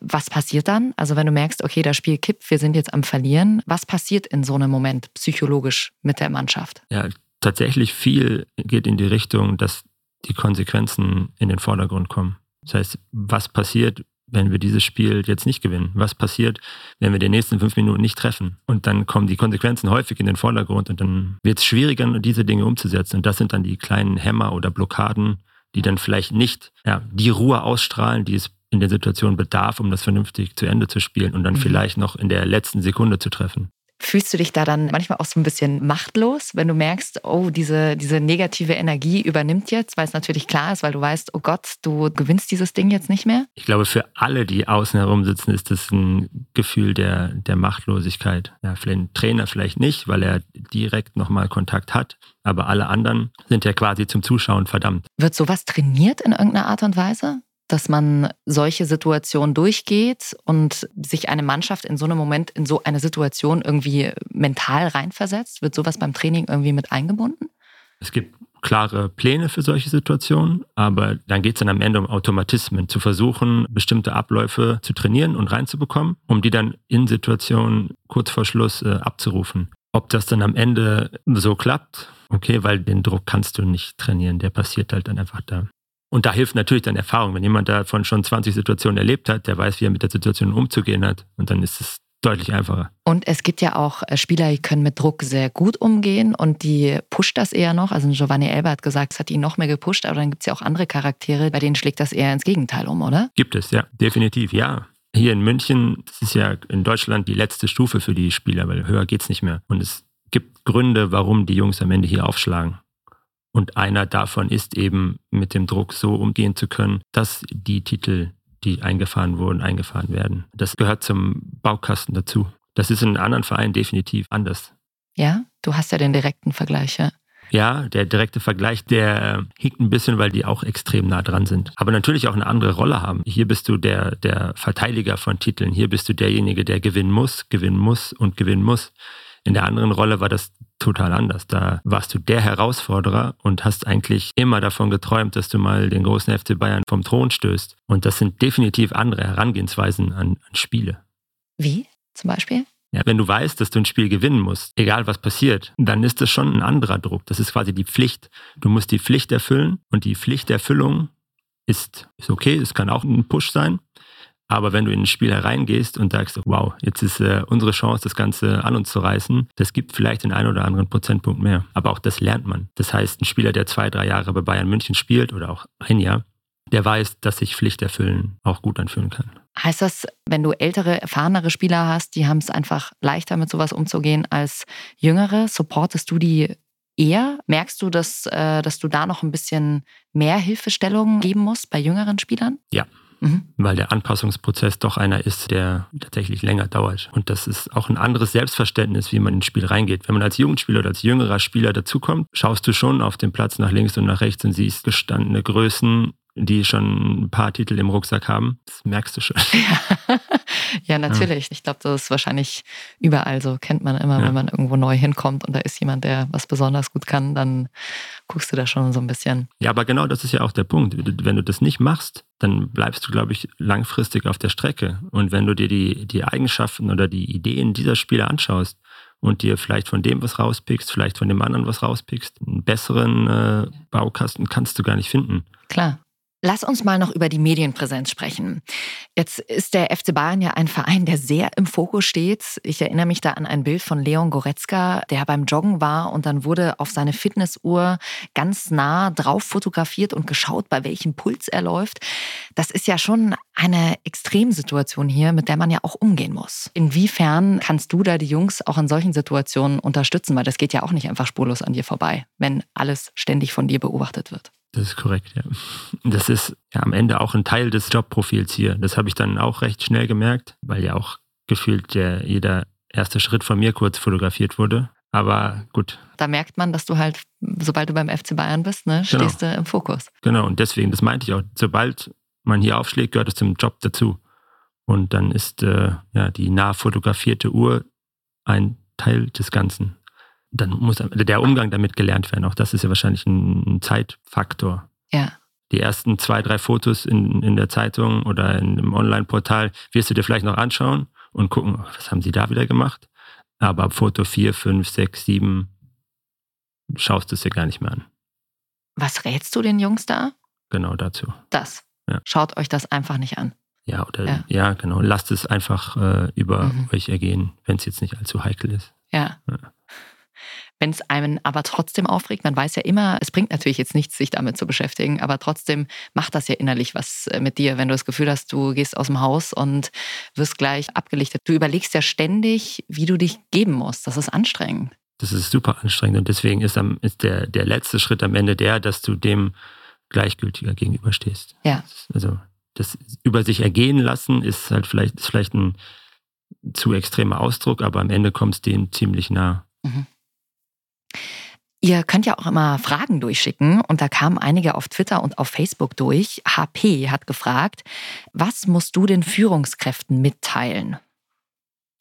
Was passiert dann? Also wenn du merkst, okay, das Spiel kippt, wir sind jetzt am Verlieren, was passiert in so einem Moment psychologisch mit der Mannschaft? Ja, tatsächlich viel geht in die Richtung, dass die Konsequenzen in den Vordergrund kommen. Das heißt, was passiert, wenn wir dieses Spiel jetzt nicht gewinnen? Was passiert, wenn wir die nächsten fünf Minuten nicht treffen? Und dann kommen die Konsequenzen häufig in den Vordergrund und dann wird es schwieriger, diese Dinge umzusetzen. Und das sind dann die kleinen Hämmer oder Blockaden, die dann vielleicht nicht ja, die Ruhe ausstrahlen, die es in der Situation bedarf, um das vernünftig zu Ende zu spielen und dann Mhm. vielleicht noch in der letzten Sekunde zu treffen. Fühlst du dich da dann manchmal auch so ein bisschen machtlos, wenn du merkst, oh, diese, diese negative Energie übernimmt jetzt, weil es natürlich klar ist, weil du weißt, oh Gott, du gewinnst dieses Ding jetzt nicht mehr? Ich glaube, für alle, die außen herum sitzen, ist das ein Gefühl der, der Machtlosigkeit. Ja, für den Trainer vielleicht nicht, weil er direkt nochmal Kontakt hat, aber alle anderen sind ja quasi zum Zuschauen verdammt. Wird sowas trainiert in irgendeiner Art und Weise? Dass man solche Situationen durchgeht und sich eine Mannschaft in so einem Moment in so eine Situation irgendwie mental reinversetzt? Wird sowas beim Training irgendwie mit eingebunden? Es gibt klare Pläne für solche Situationen, aber dann geht es dann am Ende um Automatismen, zu versuchen, bestimmte Abläufe zu trainieren und reinzubekommen, um die dann in Situationen kurz vor Schluss äh, abzurufen. Ob das dann am Ende so klappt, okay, weil den Druck kannst du nicht trainieren, der passiert halt dann einfach da. Und da hilft natürlich dann Erfahrung. Wenn jemand davon schon 20 Situationen erlebt hat, der weiß, wie er mit der Situation umzugehen hat. Und dann ist es deutlich einfacher. Und es gibt ja auch äh, Spieler, die können mit Druck sehr gut umgehen und die pusht das eher noch. Also Giovanni Elber hat gesagt, es hat ihn noch mehr gepusht, aber dann gibt es ja auch andere Charaktere, bei denen schlägt das eher ins Gegenteil um, oder? Gibt es, ja, definitiv, ja. Hier in München, das ist ja in Deutschland die letzte Stufe für die Spieler, weil höher geht's nicht mehr. Und es gibt Gründe, warum die Jungs am Ende hier aufschlagen. Und einer davon ist eben, mit dem Druck so umgehen zu können, dass die Titel, die eingefahren wurden, eingefahren werden. Das gehört zum Baukasten dazu. Das ist in anderen Vereinen definitiv anders. Ja, du hast ja den direkten Vergleich, ja. Ja, der direkte Vergleich, der hinkt ein bisschen, weil die auch extrem nah dran sind. Aber natürlich auch eine andere Rolle haben. Hier bist du der, der Verteidiger von Titeln. Hier bist du derjenige, der gewinnen muss, gewinnen muss und gewinnen muss. In der anderen Rolle war das total anders. Da warst du der Herausforderer und hast eigentlich immer davon geträumt, dass du mal den großen FC Bayern vom Thron stößt. Und das sind definitiv andere Herangehensweisen an, an Spiele. Wie zum Beispiel? Ja, wenn du weißt, dass du ein Spiel gewinnen musst, egal was passiert, dann ist das schon ein anderer Druck. Das ist quasi die Pflicht. Du musst die Pflicht erfüllen und die Pflichterfüllung ist, ist okay, es kann auch ein Push sein. Aber wenn du in ein Spiel hereingehst und sagst, wow, jetzt ist äh, unsere Chance, das Ganze an uns zu reißen, das gibt vielleicht den einen oder anderen Prozentpunkt mehr. Aber auch das lernt man. Das heißt, ein Spieler, der zwei, drei Jahre bei Bayern München spielt oder auch ein Jahr, der weiß, dass sich Pflicht erfüllen auch gut anfühlen kann. Heißt das, wenn du ältere, erfahrenere Spieler hast, die haben es einfach leichter mit sowas umzugehen als jüngere? Supportest du die eher? Merkst du, dass, äh, dass du da noch ein bisschen mehr Hilfestellung geben musst bei jüngeren Spielern? Ja. Mhm. Weil der Anpassungsprozess doch einer ist, der tatsächlich länger dauert. Und das ist auch ein anderes Selbstverständnis, wie man ins Spiel reingeht. Wenn man als Jugendspieler oder als jüngerer Spieler dazukommt, schaust du schon auf den Platz nach links und nach rechts und siehst gestandene Größen, die schon ein paar Titel im Rucksack haben. Das merkst du schon. Ja, ja natürlich. Ich glaube, das ist wahrscheinlich überall so. Kennt man immer, Ja. wenn man irgendwo neu hinkommt und da ist jemand, der was besonders gut kann, dann guckst du da schon so ein bisschen. Ja, aber genau das ist ja auch der Punkt. Wenn du das nicht machst, dann bleibst du, glaube ich, langfristig auf der Strecke. Und wenn du dir die, die Eigenschaften oder die Ideen dieser Spieler anschaust und dir vielleicht von dem was rauspickst, vielleicht von dem anderen was rauspickst, einen besseren äh, Baukasten kannst du gar nicht finden. Klar. Lass uns mal noch über die Medienpräsenz sprechen. Jetzt ist der FC Bayern ja ein Verein, der sehr im Fokus steht. Ich erinnere mich da an ein Bild von Leon Goretzka, der beim Joggen war und dann wurde auf seine Fitnessuhr ganz nah drauf fotografiert und geschaut, bei welchem Puls er läuft. Das ist ja schon eine Extremsituation hier, mit der man ja auch umgehen muss. Inwiefern kannst du da die Jungs auch in solchen Situationen unterstützen? Weil das geht ja auch nicht einfach spurlos an dir vorbei, wenn alles ständig von dir beobachtet wird. Das ist korrekt, ja. Das ist ja am Ende auch ein Teil des Jobprofils hier. Das habe ich dann auch recht schnell gemerkt, weil ja auch gefühlt der, jeder erste Schritt von mir kurz fotografiert wurde. Aber gut, Da merkt man, dass du halt, sobald du beim FC Bayern bist, ne, Genau. stehst du im Fokus. genau. Und deswegen, das meinte ich auch, sobald man hier aufschlägt, gehört es zum Job dazu. Und dann ist äh, ja die nah fotografierte Uhr ein Teil des Ganzen. Dann muss der Umgang damit gelernt werden. Auch das ist ja wahrscheinlich ein, Zeitfaktor. Ja. die ersten zwei, drei Fotos in, in der Zeitung oder in, im Online-Portal wirst du dir vielleicht noch anschauen und gucken, oh, was haben sie da wieder gemacht. Aber ab Foto 4, 5, 6, 7 schaust du es dir gar nicht mehr an. Was rätst du den Jungs da? Genau dazu. Das. Ja. Schaut euch das einfach nicht an. Ja, oder Ja. ja, genau. Lasst es einfach äh, über Mhm. euch ergehen, wenn es jetzt nicht allzu heikel ist. Ja. Ja. Wenn es einen aber trotzdem aufregt, man weiß ja immer, es bringt natürlich jetzt nichts, sich damit zu beschäftigen, aber trotzdem macht das ja innerlich was äh, mit dir, wenn du das Gefühl hast, du gehst aus dem Haus und wirst gleich abgelichtet. Du überlegst ja ständig, wie du dich geben musst. Das ist anstrengend. Das ist super anstrengend und deswegen ist, am, ist der, der letzte Schritt am Ende der, dass du dem gleichgültiger gegenüberstehst. Ja. Also das über sich ergehen lassen ist halt vielleicht, ist vielleicht ein zu extremer Ausdruck, aber am Ende kommst du dem ziemlich nah. Ihr könnt ja auch immer Fragen durchschicken und da kamen einige auf Twitter und auf Facebook durch. HP hat gefragt, was musst du den Führungskräften mitteilen?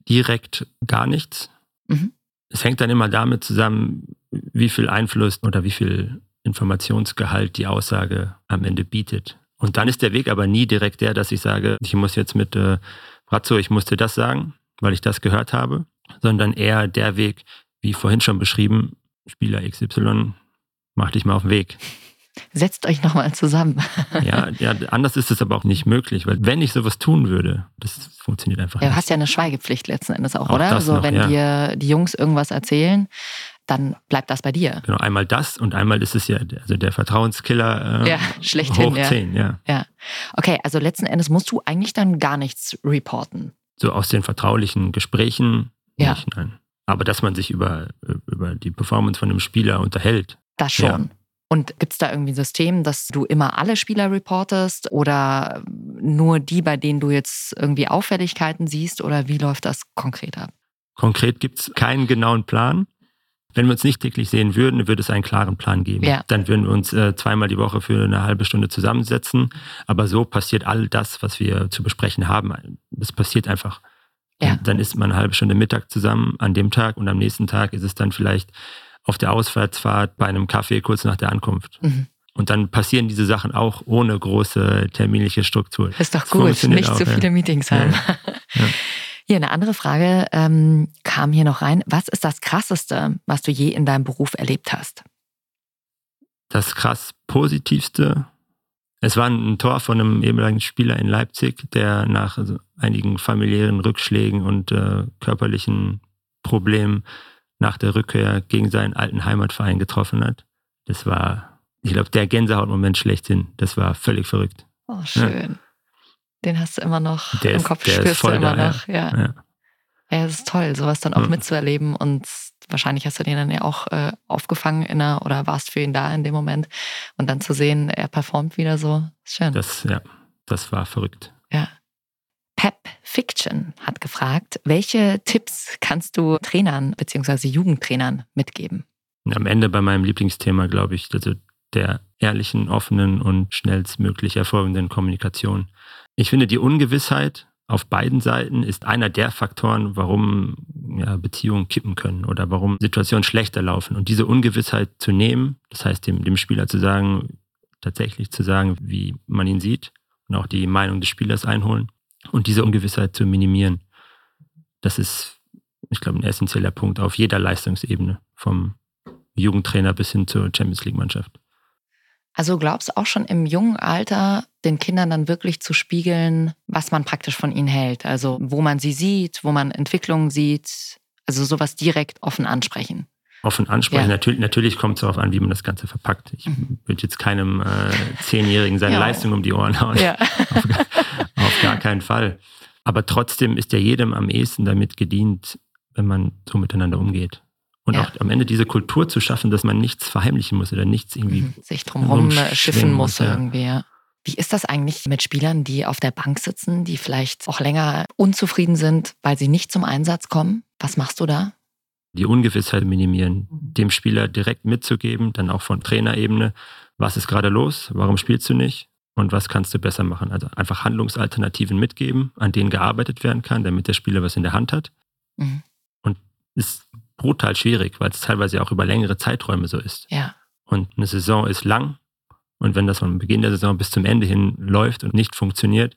Direkt gar nichts. Mhm. Es hängt dann immer damit zusammen, wie viel Einfluss oder wie viel Informationsgehalt die Aussage am Ende bietet. Und dann ist der Weg aber nie direkt der, dass ich sage, ich muss jetzt mit äh, Brazzo, ich musste das sagen, weil ich das gehört habe, sondern eher der Weg, wie vorhin schon beschrieben, Spieler XY, mach dich mal auf den Weg. Setzt euch nochmal zusammen. Ja, ja, anders ist es aber auch nicht möglich, weil wenn ich sowas tun würde, das funktioniert einfach Ja, du nicht. hast ja eine Schweigepflicht letzten Endes auch, Auch oder? das so, noch, wenn ja. dir die Jungs irgendwas erzählen, dann bleibt das bei dir. Genau, einmal das und einmal ist es ja also der Vertrauenskiller äh, Ja, schlechthin, hoch ja. 10, ja. Ja. Okay, also letzten Endes musst du eigentlich dann gar nichts reporten. So aus den vertraulichen Gesprächen Ja. nicht, nein. Aber dass man sich über, über die Performance von einem Spieler unterhält, Das schon. Ja. Und gibt es da irgendwie ein System, dass du immer alle Spieler reportest oder nur die, bei denen du jetzt irgendwie Auffälligkeiten siehst oder wie läuft das konkret ab? Konkret gibt es keinen genauen Plan. Wenn wir uns nicht täglich sehen würden, würde es einen klaren Plan geben. Ja. Dann würden wir uns äh, zweimal die Woche für eine halbe Stunde zusammensetzen. Aber so passiert all das, was wir zu besprechen haben. Das passiert einfach. Ja. Dann ist man eine halbe Stunde Mittag zusammen an dem Tag und am nächsten Tag ist es dann vielleicht auf der Ausfahrtsfahrt bei einem Kaffee kurz nach der Ankunft. Mhm. Und dann passieren diese Sachen auch ohne große terminliche Struktur. Ist doch gut, nicht auch, zu ja. viele Meetings Ja, haben. Ja. Hier eine andere Frage ähm, kam hier noch rein. Was ist das Krasseste, was du je in deinem Beruf erlebt hast? das krass Positivste. Es war ein Tor von einem ehemaligen Spieler in Leipzig, der nach also einigen familiären Rückschlägen und äh, körperlichen Problemen nach der Rückkehr gegen seinen alten Heimatverein getroffen hat. Das war, ich glaube, der Gänsehautmoment schlechthin. Das war völlig verrückt. Oh, schön. Den hast du immer noch Der im ist- Kopf, der ist spürst du immer da, ja. noch. Ja. Ja. Ja, es ist toll, sowas dann auch Mhm. mitzuerleben und wahrscheinlich hast du den dann ja auch äh, aufgefangen in einer, oder warst für ihn da in dem Moment und dann zu sehen, er performt wieder so, ist schön. Das, ja, das war verrückt. Ja. Pep Fiction hat gefragt, welche Tipps kannst du Trainern bzw. Jugendtrainern mitgeben? Am Ende bei meinem Lieblingsthema, glaube ich, also der ehrlichen, offenen und schnellstmöglich erfolgenden Kommunikation. Ich finde, die Ungewissheit auf beiden Seiten ist einer der Faktoren, warum ja, Beziehungen kippen können oder warum Situationen schlechter laufen. Und diese Ungewissheit zu nehmen, das heißt dem, dem Spieler zu sagen, tatsächlich zu sagen, wie man ihn sieht und auch die Meinung des Spielers einholen und diese Ungewissheit zu minimieren, das ist, ich glaube, ein essentieller Punkt auf jeder Leistungsebene, vom Jugendtrainer bis hin zur Champions League-Mannschaft. Also glaubst du auch schon im jungen Alter den Kindern dann wirklich zu spiegeln, was man praktisch von ihnen hält? Also wo man sie sieht, wo man Entwicklungen sieht, also sowas direkt offen ansprechen. Offen ansprechen. Ja. Natürlich, natürlich kommt es darauf an, wie man das Ganze verpackt. Ich Mhm. würde jetzt keinem äh, Zehnjährigen seine Ja. Leistung um die Ohren hauen. Ja. auf, gar, auf gar keinen Fall. Aber trotzdem ist ja jedem am ehesten damit gedient, wenn man so miteinander umgeht. Und Ja. auch am Ende diese Kultur zu schaffen, dass man nichts verheimlichen muss oder nichts irgendwie. Mhm. sich drumherum äh, schiffen muss ja. irgendwie. Ja. Wie ist das eigentlich mit Spielern, die auf der Bank sitzen, die vielleicht auch länger unzufrieden sind, weil sie nicht zum Einsatz kommen? Was machst du da? die Ungewissheit minimieren, dem Spieler direkt mitzugeben, dann auch von Trainerebene, was ist gerade los, warum spielst du nicht und was kannst du besser machen. Also einfach Handlungsalternativen mitgeben, an denen gearbeitet werden kann, damit der Spieler was in der Hand hat. Mhm. Und ist brutal schwierig, weil es teilweise auch über längere Zeiträume so ist. Ja. Und eine Saison ist lang und wenn das von Beginn der Saison bis zum Ende hin läuft und nicht funktioniert,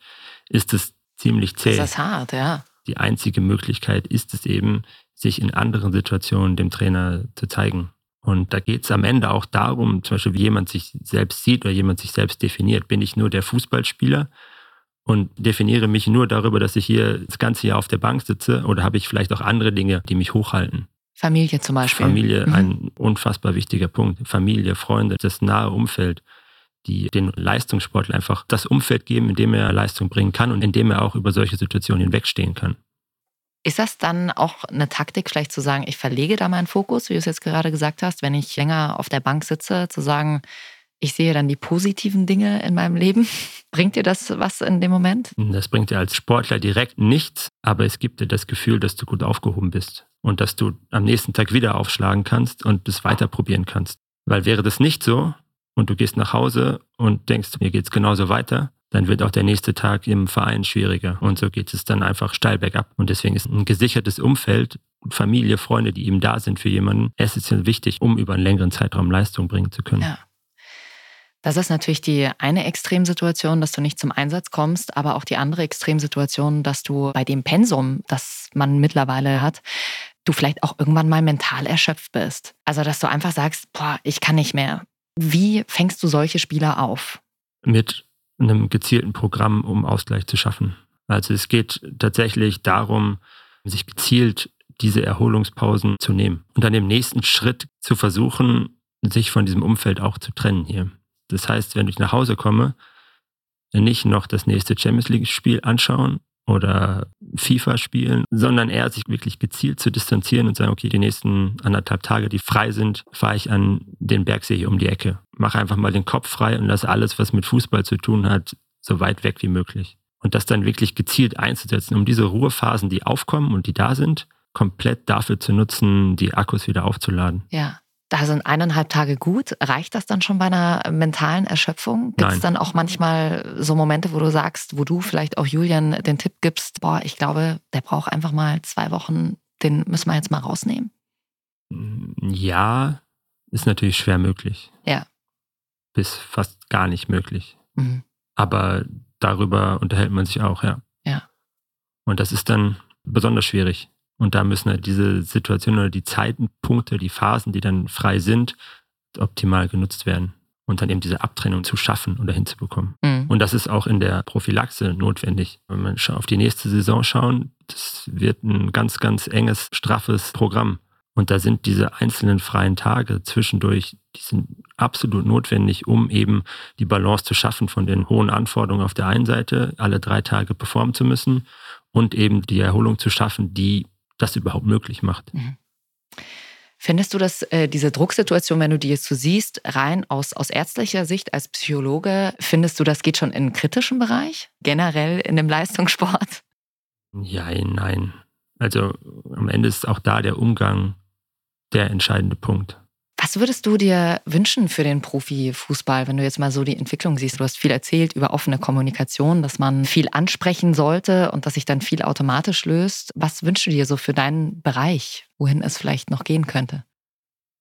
ist es ziemlich zäh Das ist hart, ja. die einzige Möglichkeit ist es eben, sich in anderen Situationen dem Trainer zu zeigen. Und da geht es am Ende auch darum, zum Beispiel, wie jemand sich selbst sieht oder jemand sich selbst definiert. Bin ich nur der Fußballspieler und definiere mich nur darüber, dass ich hier das ganze Jahr auf der Bank sitze oder habe ich vielleicht auch andere Dinge, die mich hochhalten? Familie zum Beispiel. Familie, Mhm. ein unfassbar wichtiger Punkt. Familie, Freunde, das nahe Umfeld, die den Leistungssportler einfach das Umfeld geben, in dem er Leistung bringen kann und in dem er auch über solche Situationen hinwegstehen kann. Ist das dann auch eine Taktik, vielleicht zu sagen, ich verlege da meinen Fokus, wie du es jetzt gerade gesagt hast, wenn ich länger auf der Bank sitze, zu sagen, ich sehe dann die positiven Dinge in meinem Leben? Bringt dir das was in dem Moment? Das bringt dir als Sportler direkt nichts, aber es gibt dir das Gefühl, dass du gut aufgehoben bist und dass du am nächsten Tag wieder aufschlagen kannst und es weiter probieren kannst. Weil wäre das nicht so und du gehst nach Hause und denkst, mir geht's genauso weiter, dann wird auch der nächste Tag im Verein schwieriger. Und so geht es dann einfach steil bergab. Und deswegen ist ein gesichertes Umfeld, Familie, Freunde, die eben da sind für jemanden, essentiell wichtig, um über einen längeren Zeitraum Leistung bringen zu können. Ja. Das ist natürlich die eine Extremsituation, dass du nicht zum Einsatz kommst, aber auch die andere Extremsituation, dass du bei dem Pensum, das man mittlerweile hat, du vielleicht auch irgendwann mal mental erschöpft bist. Also, dass du einfach sagst, boah, ich kann nicht mehr. Wie fängst du solche Spieler auf? mit einem gezielten Programm, um Ausgleich zu schaffen. Also es geht tatsächlich darum, sich gezielt diese Erholungspausen zu nehmen und dann im nächsten Schritt zu versuchen, sich von diesem Umfeld auch zu trennen hier. Das heißt, wenn ich nach Hause komme, nicht noch das nächste Champions League-Spiel anschauen oder FIFA spielen, sondern eher sich wirklich gezielt zu distanzieren und sagen, okay, die nächsten anderthalb Tage, die frei sind, fahre ich an den Bergsee hier um die Ecke. Mach einfach mal den Kopf frei und lass alles, was mit Fußball zu tun hat, so weit weg wie möglich. Und das dann wirklich gezielt einzusetzen, um diese Ruhephasen, die aufkommen und die da sind, komplett dafür zu nutzen, die Akkus wieder aufzuladen. Ja. Da sind eineinhalb Tage gut. Reicht das dann schon bei einer mentalen Erschöpfung? Gibt es dann auch manchmal so Momente, wo du sagst, wo du vielleicht auch Julian den Tipp gibst, boah, ich glaube, der braucht einfach mal zwei Wochen, den müssen wir jetzt mal rausnehmen? Ja, ist natürlich schwer möglich. Ja. Bis fast gar nicht möglich. Mhm. Aber darüber unterhält man sich auch, ja. Ja. Und das ist dann besonders schwierig. Und da müssen halt diese Situationen oder die Zeitenpunkte, die Phasen, die dann frei sind, optimal genutzt werden. Und dann eben diese Abtrennung zu schaffen oder hinzubekommen. Mhm. Und das ist auch in der Prophylaxe notwendig. Wenn wir auf die nächste Saison schauen, das wird ein ganz, ganz enges, straffes Programm. Und da sind diese einzelnen freien Tage zwischendurch, die sind absolut notwendig, um eben die Balance zu schaffen von den hohen Anforderungen auf der einen Seite, alle drei Tage performen zu müssen und eben die Erholung zu schaffen, die das überhaupt möglich macht. Mhm. Findest du, dass äh, diese Drucksituation, wenn du die jetzt so siehst, rein aus, aus ärztlicher Sicht als Psychologe, findest du, das geht schon in einen kritischen Bereich, generell in dem Leistungssport? Ja, nein. Also am Ende ist auch da der Umgang der entscheidende Punkt. Was würdest du dir wünschen für den Profifußball, wenn du jetzt mal so die Entwicklung siehst? Du hast viel erzählt über offene Kommunikation, dass man viel ansprechen sollte und dass sich dann viel automatisch löst. Was wünschst du dir so für deinen Bereich, wohin es vielleicht noch gehen könnte?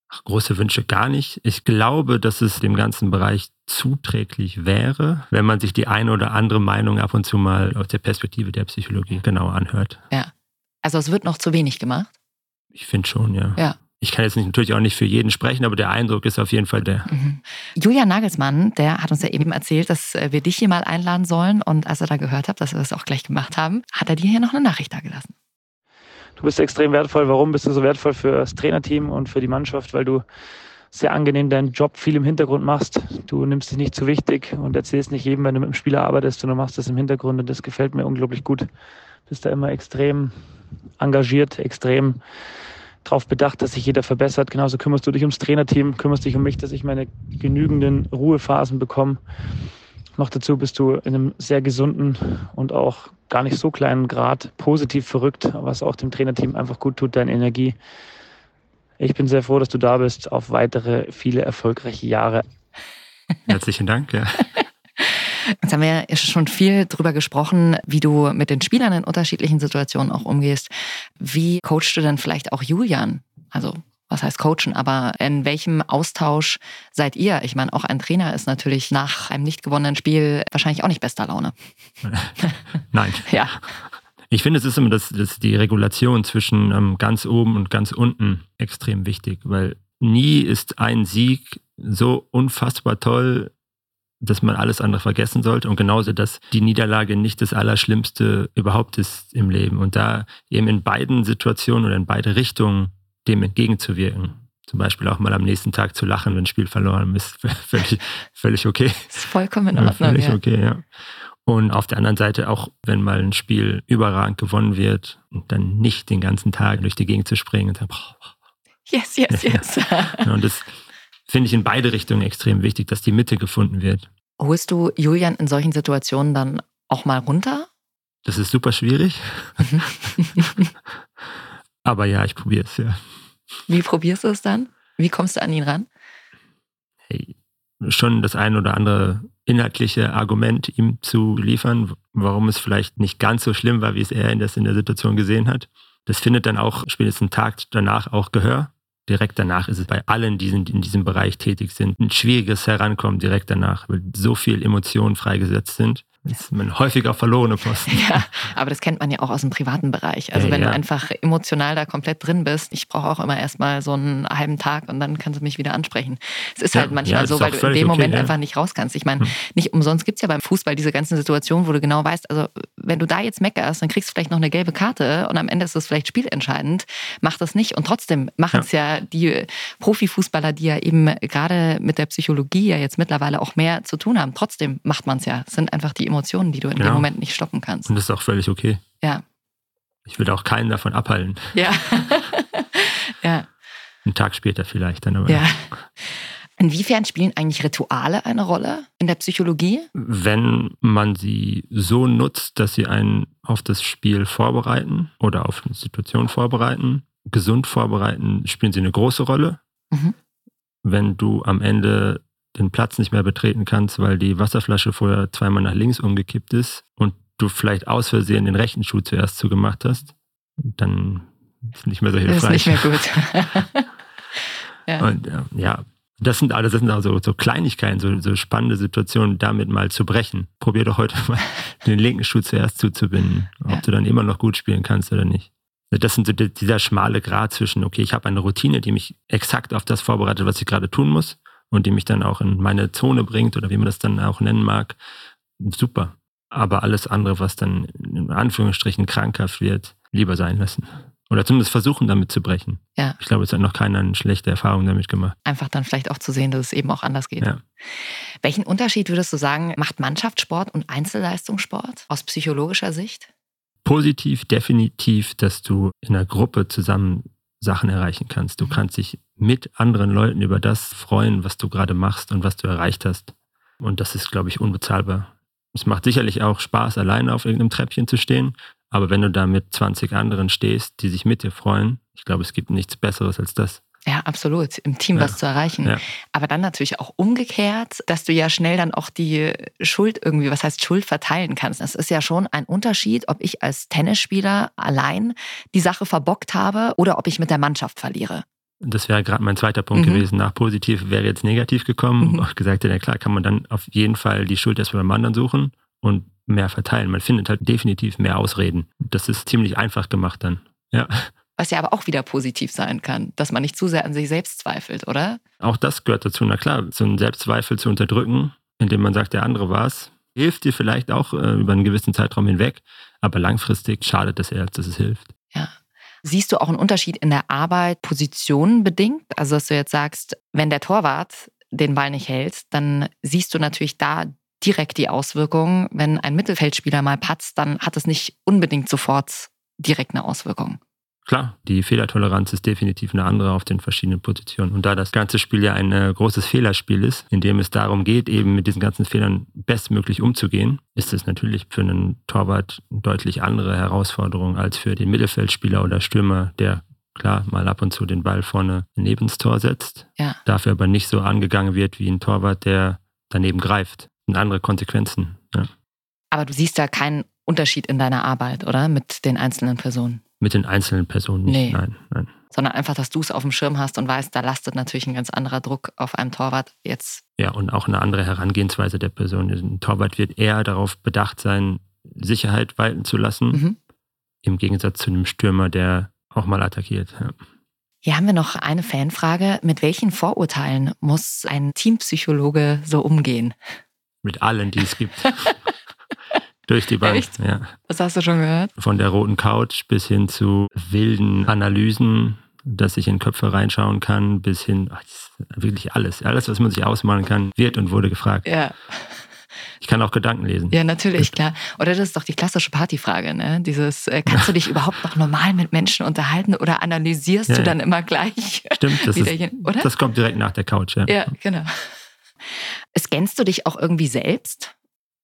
Ach, große Wünsche gar nicht. Ich glaube, dass es dem ganzen Bereich zuträglich wäre, wenn man sich die eine oder andere Meinung ab und zu mal aus der Perspektive der Psychologie genau anhört. Ja. Also es wird noch zu wenig gemacht? Ich finde schon, ja. Ja ich kann jetzt natürlich auch nicht für jeden sprechen, aber der Eindruck ist auf jeden Fall der. Mhm. Julian Nagelsmann, der hat uns ja eben erzählt, dass äh, wir dich hier mal einladen sollen. Und als er da gehört hat, dass wir das auch gleich gemacht haben, hat er dir hier noch eine Nachricht dagelassen. Du bist extrem wertvoll. Warum bist du so wertvoll für das Trainerteam und für die Mannschaft? Weil du sehr angenehm deinen Job viel im Hintergrund machst. Du nimmst dich nicht zu wichtig und erzählst nicht jedem, wenn du mit dem Spieler arbeitest, sondern machst das im Hintergrund und das gefällt mir unglaublich gut. Du bist da immer extrem engagiert, extrem darauf bedacht, dass sich jeder verbessert. Genauso kümmerst du dich ums Trainerteam, kümmerst dich um mich, dass ich meine genügenden Ruhephasen bekomme. Noch dazu bist du in einem sehr gesunden und auch gar nicht so kleinen Grad positiv verrückt, was auch dem Trainerteam einfach gut tut, deine Energie. Ich bin sehr froh, dass du da bist. Auf weitere viele erfolgreiche Jahre. Herzlichen Dank. Ja. Jetzt haben wir ja schon viel darüber gesprochen, wie du mit den Spielern in unterschiedlichen Situationen auch umgehst. Wie coachst du denn vielleicht auch Julian? Also was heißt coachen, aber in welchem Austausch seid ihr? Ich meine, auch ein Trainer ist natürlich nach einem nicht gewonnenen Spiel wahrscheinlich auch nicht bester Laune. Nein. ja. Ich finde, es ist immer das, das die Regulation zwischen ähm, ganz oben und ganz unten extrem wichtig, weil nie ist ein Sieg so unfassbar toll, dass man alles andere vergessen sollte und genauso, dass die Niederlage nicht das Allerschlimmste überhaupt ist im Leben und da eben in beiden Situationen oder in beide Richtungen dem entgegenzuwirken. Zum Beispiel auch mal am nächsten Tag zu lachen, wenn ein Spiel verloren ist, völlig, völlig okay. Das ist vollkommen in Ordnung. Völlig ja. okay, ja. Und auf der anderen Seite auch, wenn mal ein Spiel überragend gewonnen wird, dann nicht den ganzen Tag durch die Gegend zu springen und sagen, boah, yes, yes, yes. Ja. Und das, finde ich in beide Richtungen extrem wichtig, dass die Mitte gefunden wird. Holst du Julian in solchen Situationen dann auch mal runter? Das ist super schwierig. Aber ja, ich probiere es, ja. Wie probierst du es dann? Wie kommst du an ihn ran? Hey, schon das ein oder andere inhaltliche Argument ihm zu liefern, warum es vielleicht nicht ganz so schlimm war, wie es er in der, in der Situation gesehen hat. Das findet dann auch spätestens einen Tag danach auch Gehör direkt danach ist es bei allen, die in diesem Bereich tätig sind, ein schwieriges Herankommen direkt danach, weil so viel Emotionen freigesetzt sind. Das ist man häufiger verlorene Posten. Ja, aber das kennt man ja auch aus dem privaten Bereich. Also wenn ja. du einfach emotional da komplett drin bist, ich brauche auch immer erstmal so einen halben Tag und dann kannst du mich wieder ansprechen. Es ist ja, halt manchmal ja, so, weil du in dem Moment okay, einfach nicht raus kannst. Ich meine, hm. nicht umsonst gibt es ja beim Fußball diese ganzen Situationen, wo du genau weißt, also wenn du da jetzt meckerst, dann kriegst du vielleicht noch eine gelbe Karte und am Ende ist es vielleicht spielentscheidend. Mach das nicht. Und trotzdem machen es ja. die Profifußballer, die ja eben gerade mit der Psychologie ja jetzt mittlerweile auch mehr zu tun haben. Trotzdem macht man es ja. Es sind einfach die Emotionen, die du in ja. dem Moment nicht stoppen kannst. Und das ist auch völlig okay. Ja. Ich würde auch keinen davon abhalten. Ja. ja. Einen Tag später vielleicht dann aber. Ja. Inwiefern spielen eigentlich Rituale eine Rolle in der Psychologie? Wenn man sie so nutzt, dass sie einen auf das Spiel vorbereiten oder auf eine Situation vorbereiten, gesund vorbereiten, spielen sie eine große Rolle. Mhm. Wenn du am Ende den Platz nicht mehr betreten kannst, weil die Wasserflasche vorher zweimal nach links umgekippt ist und du vielleicht aus Versehen den rechten Schuh zuerst zugemacht hast, dann ist nicht mehr so hilfreich. Das ist nicht mehr gut. ja. Und ja, das sind alles, das sind also so Kleinigkeiten, so, so spannende Situationen, damit mal zu brechen. Probier doch heute mal den linken Schuh zuerst zuzubinden, ob ja. du dann immer noch gut spielen kannst oder nicht. Das sind so dieser schmale Grad zwischen, okay, ich habe eine Routine, die mich exakt auf das vorbereitet, was ich gerade tun muss und die mich dann auch in meine Zone bringt oder wie man das dann auch nennen mag, super. Aber alles andere, was dann in Anführungsstrichen krankhaft wird, lieber sein lassen. Oder zumindest versuchen, damit zu brechen. Ja. Ich glaube, es hat noch keiner eine schlechte Erfahrung damit gemacht. Einfach dann vielleicht auch zu sehen, dass es eben auch anders geht. Ja. Welchen Unterschied würdest du sagen, macht Mannschaftssport und Einzelleistungssport aus psychologischer Sicht? Positiv, definitiv, dass du in einer Gruppe zusammen Sachen erreichen kannst. Du kannst dich mit anderen Leuten über das freuen, was du gerade machst und was du erreicht hast. Und das ist, glaube ich, unbezahlbar. Es macht sicherlich auch Spaß, alleine auf irgendeinem Treppchen zu stehen. Aber wenn du da mit 20 anderen stehst, die sich mit dir freuen, ich glaube, es gibt nichts Besseres als das. Ja, absolut. Im Team Ja. was zu erreichen. Ja. Aber dann natürlich auch umgekehrt, dass du ja schnell dann auch die Schuld irgendwie, was heißt Schuld verteilen kannst. Das ist ja schon ein Unterschied, ob ich als Tennisspieler allein die Sache verbockt habe oder ob ich mit der Mannschaft verliere. Das wäre gerade mein zweiter Punkt Mhm. gewesen. Nach positiv wäre jetzt negativ gekommen. Mhm. Auch gesagt, ja klar, kann man dann auf jeden Fall die Schuld erstmal beim anderen suchen und mehr verteilen. Man findet halt definitiv mehr Ausreden. Das ist ziemlich einfach gemacht dann. Ja. Was ja aber auch wieder positiv sein kann, dass man nicht zu sehr an sich selbst zweifelt, oder? Auch das gehört dazu. Na klar, so einen Selbstzweifel zu unterdrücken, indem man sagt, der andere war es, hilft dir vielleicht auch äh, über einen gewissen Zeitraum hinweg, aber langfristig schadet das eher, als dass es hilft. Siehst du auch einen Unterschied in der Arbeit positionenbedingt? Also, dass du jetzt sagst, wenn der Torwart den Ball nicht hält, dann siehst du natürlich da direkt die Auswirkungen. Wenn ein Mittelfeldspieler mal patzt, dann hat es nicht unbedingt sofort direkt eine Auswirkung. Klar, die Fehlertoleranz ist definitiv eine andere auf den verschiedenen Positionen. Und da das ganze Spiel ja ein äh, großes Fehlerspiel ist, in dem es darum geht, eben mit diesen ganzen Fehlern bestmöglich umzugehen, ist es natürlich für einen Torwart eine deutlich andere Herausforderung als für den Mittelfeldspieler oder Stürmer, der klar mal ab und zu den Ball vorne neben das Tor setzt, Ja. dafür aber nicht so angegangen wird wie ein Torwart, der daneben greift. Das sind andere Konsequenzen. Ja. Aber du siehst da keinen Unterschied in deiner Arbeit, oder? Mit den einzelnen Personen. Mit den einzelnen Personen nicht. Nee. Nein, nein. Sondern einfach, dass du es auf dem Schirm hast und weißt, da lastet natürlich ein ganz anderer Druck auf einem Torwart jetzt. Ja, und auch eine andere Herangehensweise der Person. Ein Torwart wird eher darauf bedacht sein, Sicherheit walten zu lassen, Mhm. im Gegensatz zu einem Stürmer, der auch mal attackiert. Ja. Hier haben wir noch eine Fanfrage. Mit welchen Vorurteilen muss ein Teampsychologe so umgehen? Mit allen, die es gibt. Durch die Bank. Echt? Ja. Was hast du schon gehört? Von der roten Couch bis hin zu wilden Analysen, dass ich in Köpfe reinschauen kann, bis hin, ach, wirklich alles. Alles, was man sich ausmalen kann, wird und wurde gefragt. Ja, Ich kann auch Gedanken lesen. ja, natürlich, klar. Oder das ist doch die klassische Partyfrage, ne? Dieses, äh, kannst du dich überhaupt noch normal mit Menschen unterhalten oder analysierst Ja, du ja. dann immer gleich? Stimmt, das, ist, oder? das kommt direkt nach der Couch. Ja. Ja, genau. Scannst du dich auch irgendwie selbst?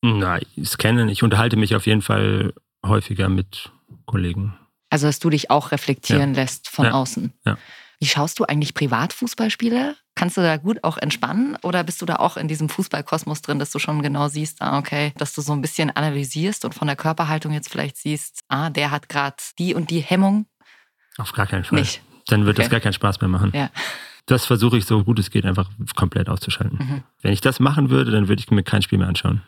Nein, scannen. Ich unterhalte mich auf jeden Fall häufiger mit Kollegen. Also, dass du dich auch reflektieren lässt von Ja. außen. Ja. Wie schaust du eigentlich Privatfußballspiele? Kannst du da gut auch entspannen oder bist du da auch in diesem Fußballkosmos drin, dass du schon genau siehst, ah, okay, dass du so ein bisschen analysierst und von der Körperhaltung jetzt vielleicht siehst, ah, der hat gerade die und die Hemmung? Auf gar keinen Fall. Nicht. Dann wird das Okay. gar keinen Spaß mehr machen. Ja. Das versuche ich so gut es geht einfach komplett auszuschalten. Mhm. Wenn ich das machen würde, dann würde ich mir kein Spiel mehr anschauen.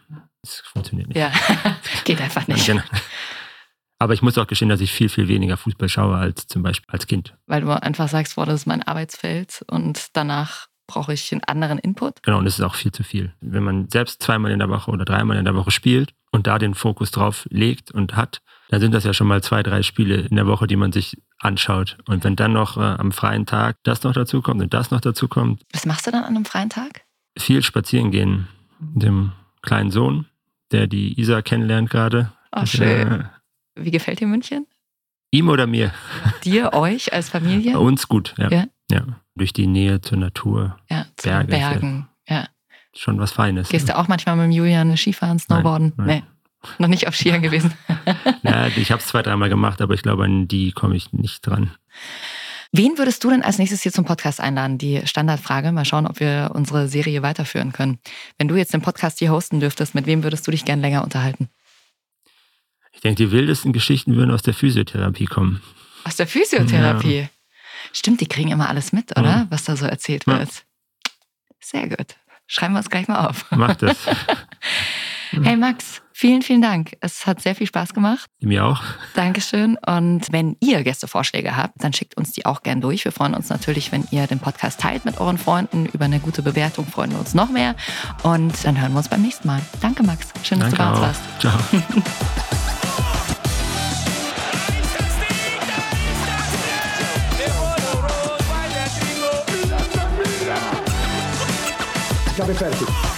Das funktioniert nicht. Ja, geht einfach nicht. Genau. Aber ich muss auch gestehen, dass ich viel, viel weniger Fußball schaue als zum Beispiel als Kind. Weil du einfach sagst, boah, das ist mein Arbeitsfeld und danach brauche ich einen anderen Input. Genau, und das ist auch viel zu viel. Wenn man selbst zweimal in der Woche oder dreimal in der Woche spielt und da den Fokus drauf legt und hat, dann sind das ja schon mal zwei, drei Spiele in der Woche, die man sich anschaut. Und wenn dann noch äh, am freien Tag das noch dazu kommt und das noch dazu kommt, Was machst du dann an einem freien Tag? viel spazieren gehen dem kleinen Sohn, der die Isa kennenlernt gerade. Oh, schön. Äh, Wie gefällt dir München? ihm oder mir? Dir, euch als Familie? Uns gut, ja. Ja. ja. Durch die Nähe zur Natur. Ja, zu Berge, den Bergen. Ja. Schon was Feines. Gehst du auch manchmal mit dem Julian Skifahren, Snowboarden? nein. Nee. Noch nicht auf Skiern gewesen. Ja, ich habe es zwei, dreimal gemacht, aber ich glaube, an die komme ich nicht dran. Wen würdest du denn als nächstes hier zum Podcast einladen? Die Standardfrage. Mal schauen, ob wir unsere Serie weiterführen können. Wenn du jetzt den Podcast hier hosten dürftest, mit wem würdest du dich gern länger unterhalten? Ich denke, die wildesten Geschichten würden aus der Physiotherapie kommen. Aus der Physiotherapie. Stimmt, die kriegen immer alles mit, oder? Mhm. Was da so erzählt Ja. wird. Sehr gut. Schreiben wir uns gleich mal auf. Mach das. Hey Max, Vielen, vielen Dank. Es hat sehr viel Spaß gemacht. Mir auch. Dankeschön. Und wenn ihr Gästevorschläge habt, dann schickt uns die auch gern durch. Wir freuen uns natürlich, wenn ihr den Podcast teilt mit euren Freunden. Über eine gute Bewertung freuen wir uns noch mehr. Und dann hören wir uns beim nächsten Mal. Danke, Max. Schön, dass Danke du bei uns warst. Ciao. Ich Ciao, Fertig.